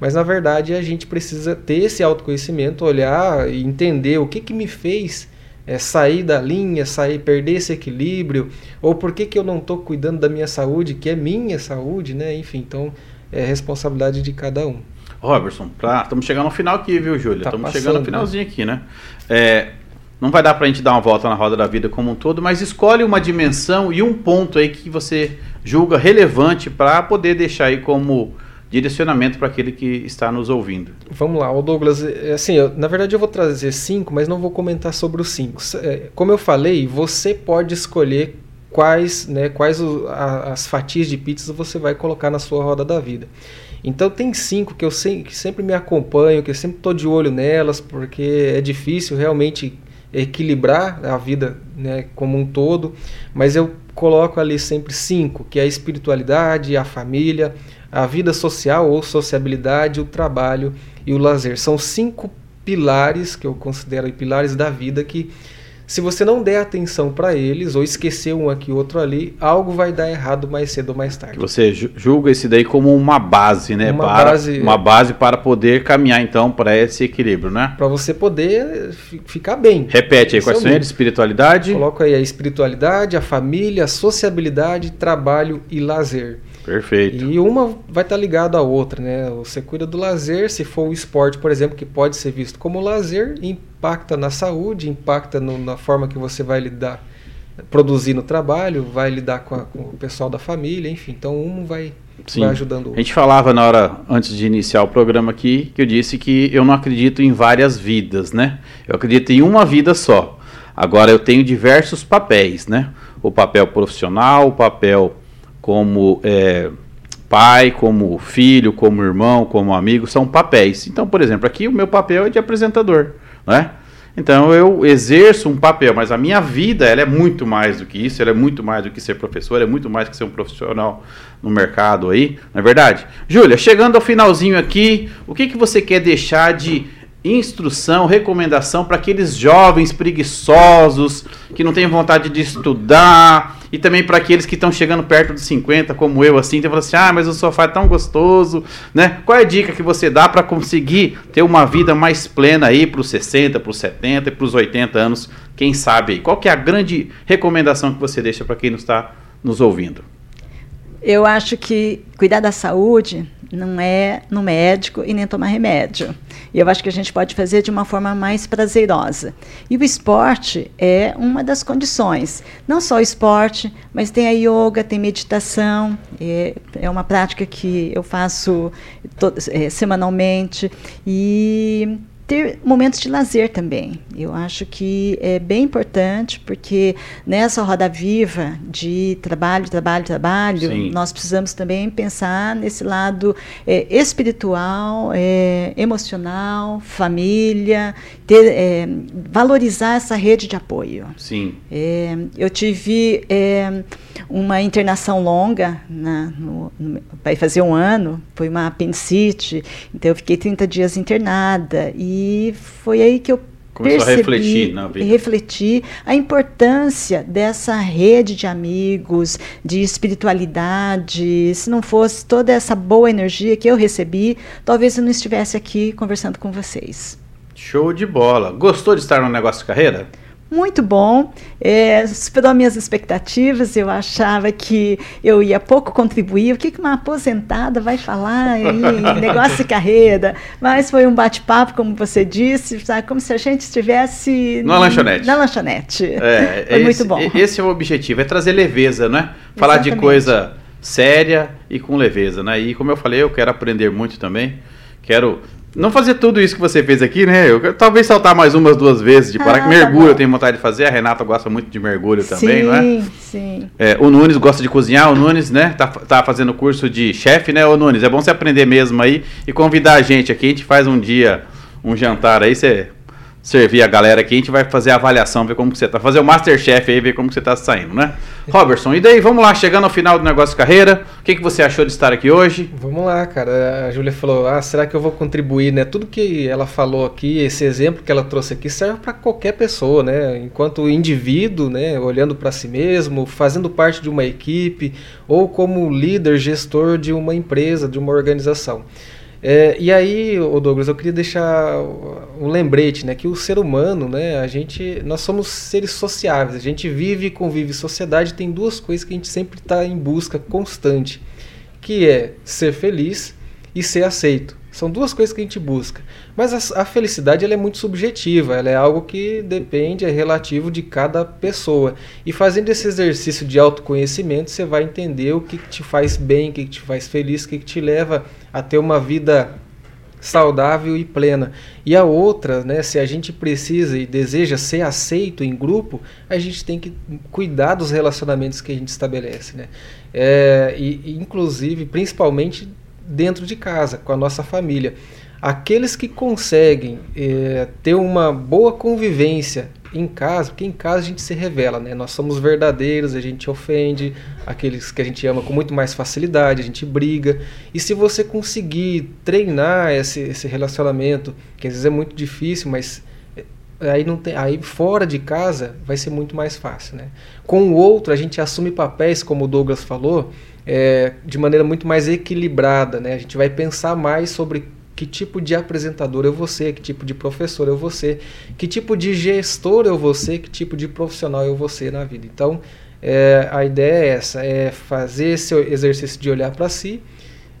Speaker 3: Mas na verdade a gente precisa ter esse autoconhecimento, olhar e entender o que que me fez é, sair da linha, sair, perder esse equilíbrio, ou por que, que eu não estou cuidando da minha saúde, que é minha saúde, né? Enfim, então é responsabilidade de cada um.
Speaker 1: Robertson, estamos chegando no final aqui, viu, Júlia? Estamos tá chegando no né? finalzinho né? aqui, né? É, não vai dar para a gente dar uma volta na roda da vida como um todo, mas escolhe uma dimensão e um ponto aí que você julga relevante para poder deixar aí como direcionamento para aquele que está nos ouvindo.
Speaker 3: Vamos lá, o Douglas, é, assim, eu, na verdade eu vou trazer cinco, mas não vou comentar sobre os cinco. É, como eu falei, você pode escolher quais, né, quais o, a, as fatias de pizza você vai colocar na sua roda da vida. Então tem cinco que eu se, que sempre me acompanho, que eu sempre estou de olho nelas, porque é difícil realmente equilibrar a vida né, como um todo, mas eu coloco ali sempre cinco, que é a espiritualidade, a família, a vida social ou sociabilidade, o trabalho e o lazer. São cinco pilares que eu considero pilares da vida que se você não der atenção para eles ou esquecer um aqui outro ali, algo vai dar errado mais cedo ou mais tarde.
Speaker 1: Você julga esse daí como uma base, né? Uma para, base, uma base para poder caminhar então para esse equilíbrio, né?
Speaker 3: Para você poder ficar bem.
Speaker 1: Repete aí quais são eles? Espiritualidade.
Speaker 3: Coloco aí a espiritualidade, a família, a sociabilidade, trabalho e lazer.
Speaker 1: Perfeito.
Speaker 3: E uma vai estar tá ligada à outra, né? Você cuida do lazer, se for o esporte, por exemplo, que pode ser visto como lazer, impacta na saúde, impacta no, na forma que você vai lidar, produzir no trabalho, vai lidar com, a, com o pessoal da família, enfim. Então um vai, vai ajudando o outro.
Speaker 1: A gente falava na hora, antes de iniciar o programa aqui, que eu disse que eu não acredito em várias vidas, né? Eu acredito em uma vida só. Agora eu tenho diversos papéis, né? O papel profissional, o papel como é, pai, como filho, como irmão, como amigo, são papéis. Então, por exemplo, aqui o meu papel é de apresentador, né? Então eu exerço um papel, mas a minha vida ela é muito mais do que isso, ela é muito mais do que ser professor, é muito mais do que ser um profissional no mercado aí, não é verdade? Júlia, chegando ao finalzinho aqui, o que, que você quer deixar de instrução, recomendação para aqueles jovens preguiçosos que não têm vontade de estudar E também para aqueles que estão chegando perto dos 50, como eu, assim, tem falando assim: ah, mas o sofá é tão gostoso, né? Qual é a dica que você dá para conseguir ter uma vida mais plena aí para os 60, para os 70 e para os 80 anos? Quem sabe aí? Qual que é a grande recomendação que você deixa para quem não está nos ouvindo?
Speaker 2: Eu acho que cuidar da saúde não é no médico e nem tomar remédio. E eu acho que a gente pode fazer de uma forma mais prazerosa. E o esporte é uma das condições. Não só o esporte, mas tem a yoga, tem meditação. É, é uma prática que eu faço é, semanalmente. E ter momentos de lazer também. Eu acho que é bem importante, porque nessa roda viva de trabalho, trabalho, trabalho, Sim. nós precisamos também pensar nesse lado é, espiritual, é, emocional, família, ter, é, valorizar essa rede de apoio.
Speaker 1: Sim.
Speaker 2: É, eu tive é, uma internação longa, na, no, no, vai fazer um ano, foi uma apendicite, então eu fiquei 30 dias internada e e foi aí que eu
Speaker 1: Começou percebi, a refletir na vida.
Speaker 2: refletir a importância dessa rede de amigos, de espiritualidade. Se não fosse toda essa boa energia que eu recebi, talvez eu não estivesse aqui conversando com vocês.
Speaker 1: Show de bola. Gostou de estar no negócio de carreira?
Speaker 2: muito bom, é, superou minhas expectativas. Eu achava que eu ia pouco contribuir. O que, uma aposentada vai falar em <laughs> negócio de carreira? Mas foi um bate-papo, como você disse, sabe, como se a gente estivesse
Speaker 1: na lanchonete.
Speaker 2: Na lanchonete.
Speaker 1: É, <laughs> foi esse, muito bom. Esse é o objetivo, é trazer leveza, né? Falar Exatamente. de coisa séria e com leveza, né? E como eu falei, eu quero aprender muito também. Quero não fazer tudo isso que você fez aqui, né? Eu, talvez saltar mais umas, duas vezes de parar. Ah, mergulho tá eu tenho vontade de fazer. A Renata gosta muito de mergulho também,
Speaker 2: sim,
Speaker 1: não
Speaker 2: é? Sim, sim.
Speaker 1: É, o Nunes gosta de cozinhar. O Nunes, né? Tá, tá fazendo curso de chefe, né? O Nunes, é bom você aprender mesmo aí e convidar a gente aqui. A gente faz um dia, um jantar aí. Você servir a galera aqui, a gente vai fazer a avaliação, ver como que você tá. Fazer o Masterchef aí, ver como que você tá saindo, né? Robertson, e daí, vamos lá, chegando ao final do negócio carreira, o que, que você achou de estar aqui hoje?
Speaker 3: Vamos lá, cara. A Júlia falou, ah, será que eu vou contribuir, né? Tudo que ela falou aqui, esse exemplo que ela trouxe aqui, serve para qualquer pessoa, né? Enquanto indivíduo, né? Olhando para si mesmo, fazendo parte de uma equipe, ou como líder, gestor de uma empresa, de uma organização. É, e aí, Douglas, eu queria deixar um lembrete, né, que o ser humano, né, a gente, nós somos seres sociáveis, a gente vive e convive sociedade, tem duas coisas que a gente sempre está em busca constante, que é ser feliz e ser aceito. São duas coisas que a gente busca. Mas a, a, felicidade ela é muito subjetiva, ela é algo que depende, é relativo de cada pessoa. E fazendo esse exercício de autoconhecimento, você vai entender o que, que te faz bem, o que, que te faz feliz, o que, que te leva a ter uma vida saudável e plena. E a outra, né, se a gente precisa e deseja ser aceito em grupo, a gente tem que cuidar dos relacionamentos que a gente estabelece. Né? É, e, inclusive, principalmente dentro de casa, com a nossa família. Aqueles que conseguem é, ter uma boa convivência em casa, porque em casa a gente se revela, né? Nós somos verdadeiros, a gente ofende aqueles que a gente ama com muito mais facilidade, a gente briga. E se você conseguir treinar esse, esse relacionamento, que às vezes é muito difícil, mas é, aí não tem, aí fora de casa vai ser muito mais fácil, né? Com o outro a gente assume papéis, como o Douglas falou, é, de maneira muito mais equilibrada. Né? A gente vai pensar mais sobre que tipo de apresentador eu vou ser, que tipo de professor eu vou ser, que tipo de gestor eu vou ser, que tipo de profissional eu vou ser na vida. Então, é, a ideia é essa, é fazer esse exercício de olhar para si,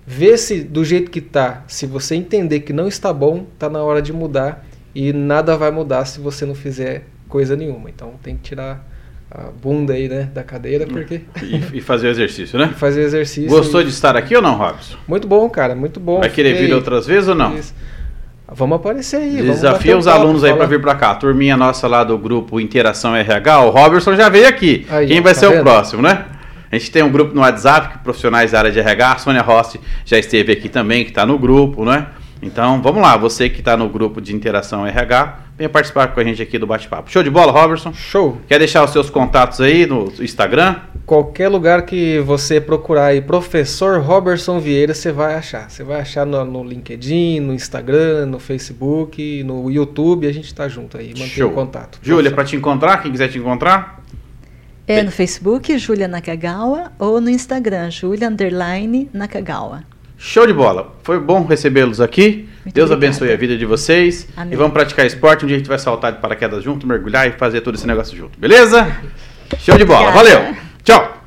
Speaker 3: ver se do jeito que está, se você entender que não está bom, está na hora de mudar e nada vai mudar se você não fizer coisa nenhuma. Então, tem que tirar a bunda aí, né, da cadeira, porque...
Speaker 1: E, e fazer o exercício, né? <laughs>
Speaker 3: E fazer o exercício.
Speaker 1: Gostou
Speaker 3: e...
Speaker 1: de estar aqui ou não, Robson?
Speaker 3: Muito bom, cara, muito bom.
Speaker 1: Vai querer Fiquei... vir outras vezes ou não?
Speaker 3: Vamos aparecer aí.
Speaker 1: Desafia os alunos aí para vir para cá. A turminha nossa lá do grupo Interação RH, o Robertson já veio aqui. Aí, Quem vai tá ser vendo? o próximo, né? A gente tem um grupo no WhatsApp que profissionais da área de RH. A Sônia Rossi já esteve aqui também, que está no grupo, né? Então, vamos lá, você que está no grupo de interação RH, venha participar com a gente aqui do bate-papo. Show de bola, Robertson?
Speaker 3: Show.
Speaker 1: Quer deixar os seus contatos aí no Instagram?
Speaker 3: Qualquer lugar que você procurar aí, professor Robertson Vieira, você vai achar. Você vai achar no, no LinkedIn, no Instagram, no Facebook, no YouTube, a gente está junto aí, mantém Show. contato.
Speaker 1: Júlia, para te encontrar, quem quiser te encontrar?
Speaker 2: É no Facebook, Júlia Nakagawa, ou no Instagram, Júlia Underline Nakagawa.
Speaker 1: Show de bola. Foi bom recebê-los aqui.
Speaker 2: Muito
Speaker 1: Deus
Speaker 2: obrigada.
Speaker 1: abençoe a vida de vocês.
Speaker 2: Amém.
Speaker 1: E vamos praticar esporte. Um dia a gente vai saltar de paraquedas junto, mergulhar e fazer todo esse negócio junto. Beleza? Show de bola. Valeu. Tchau.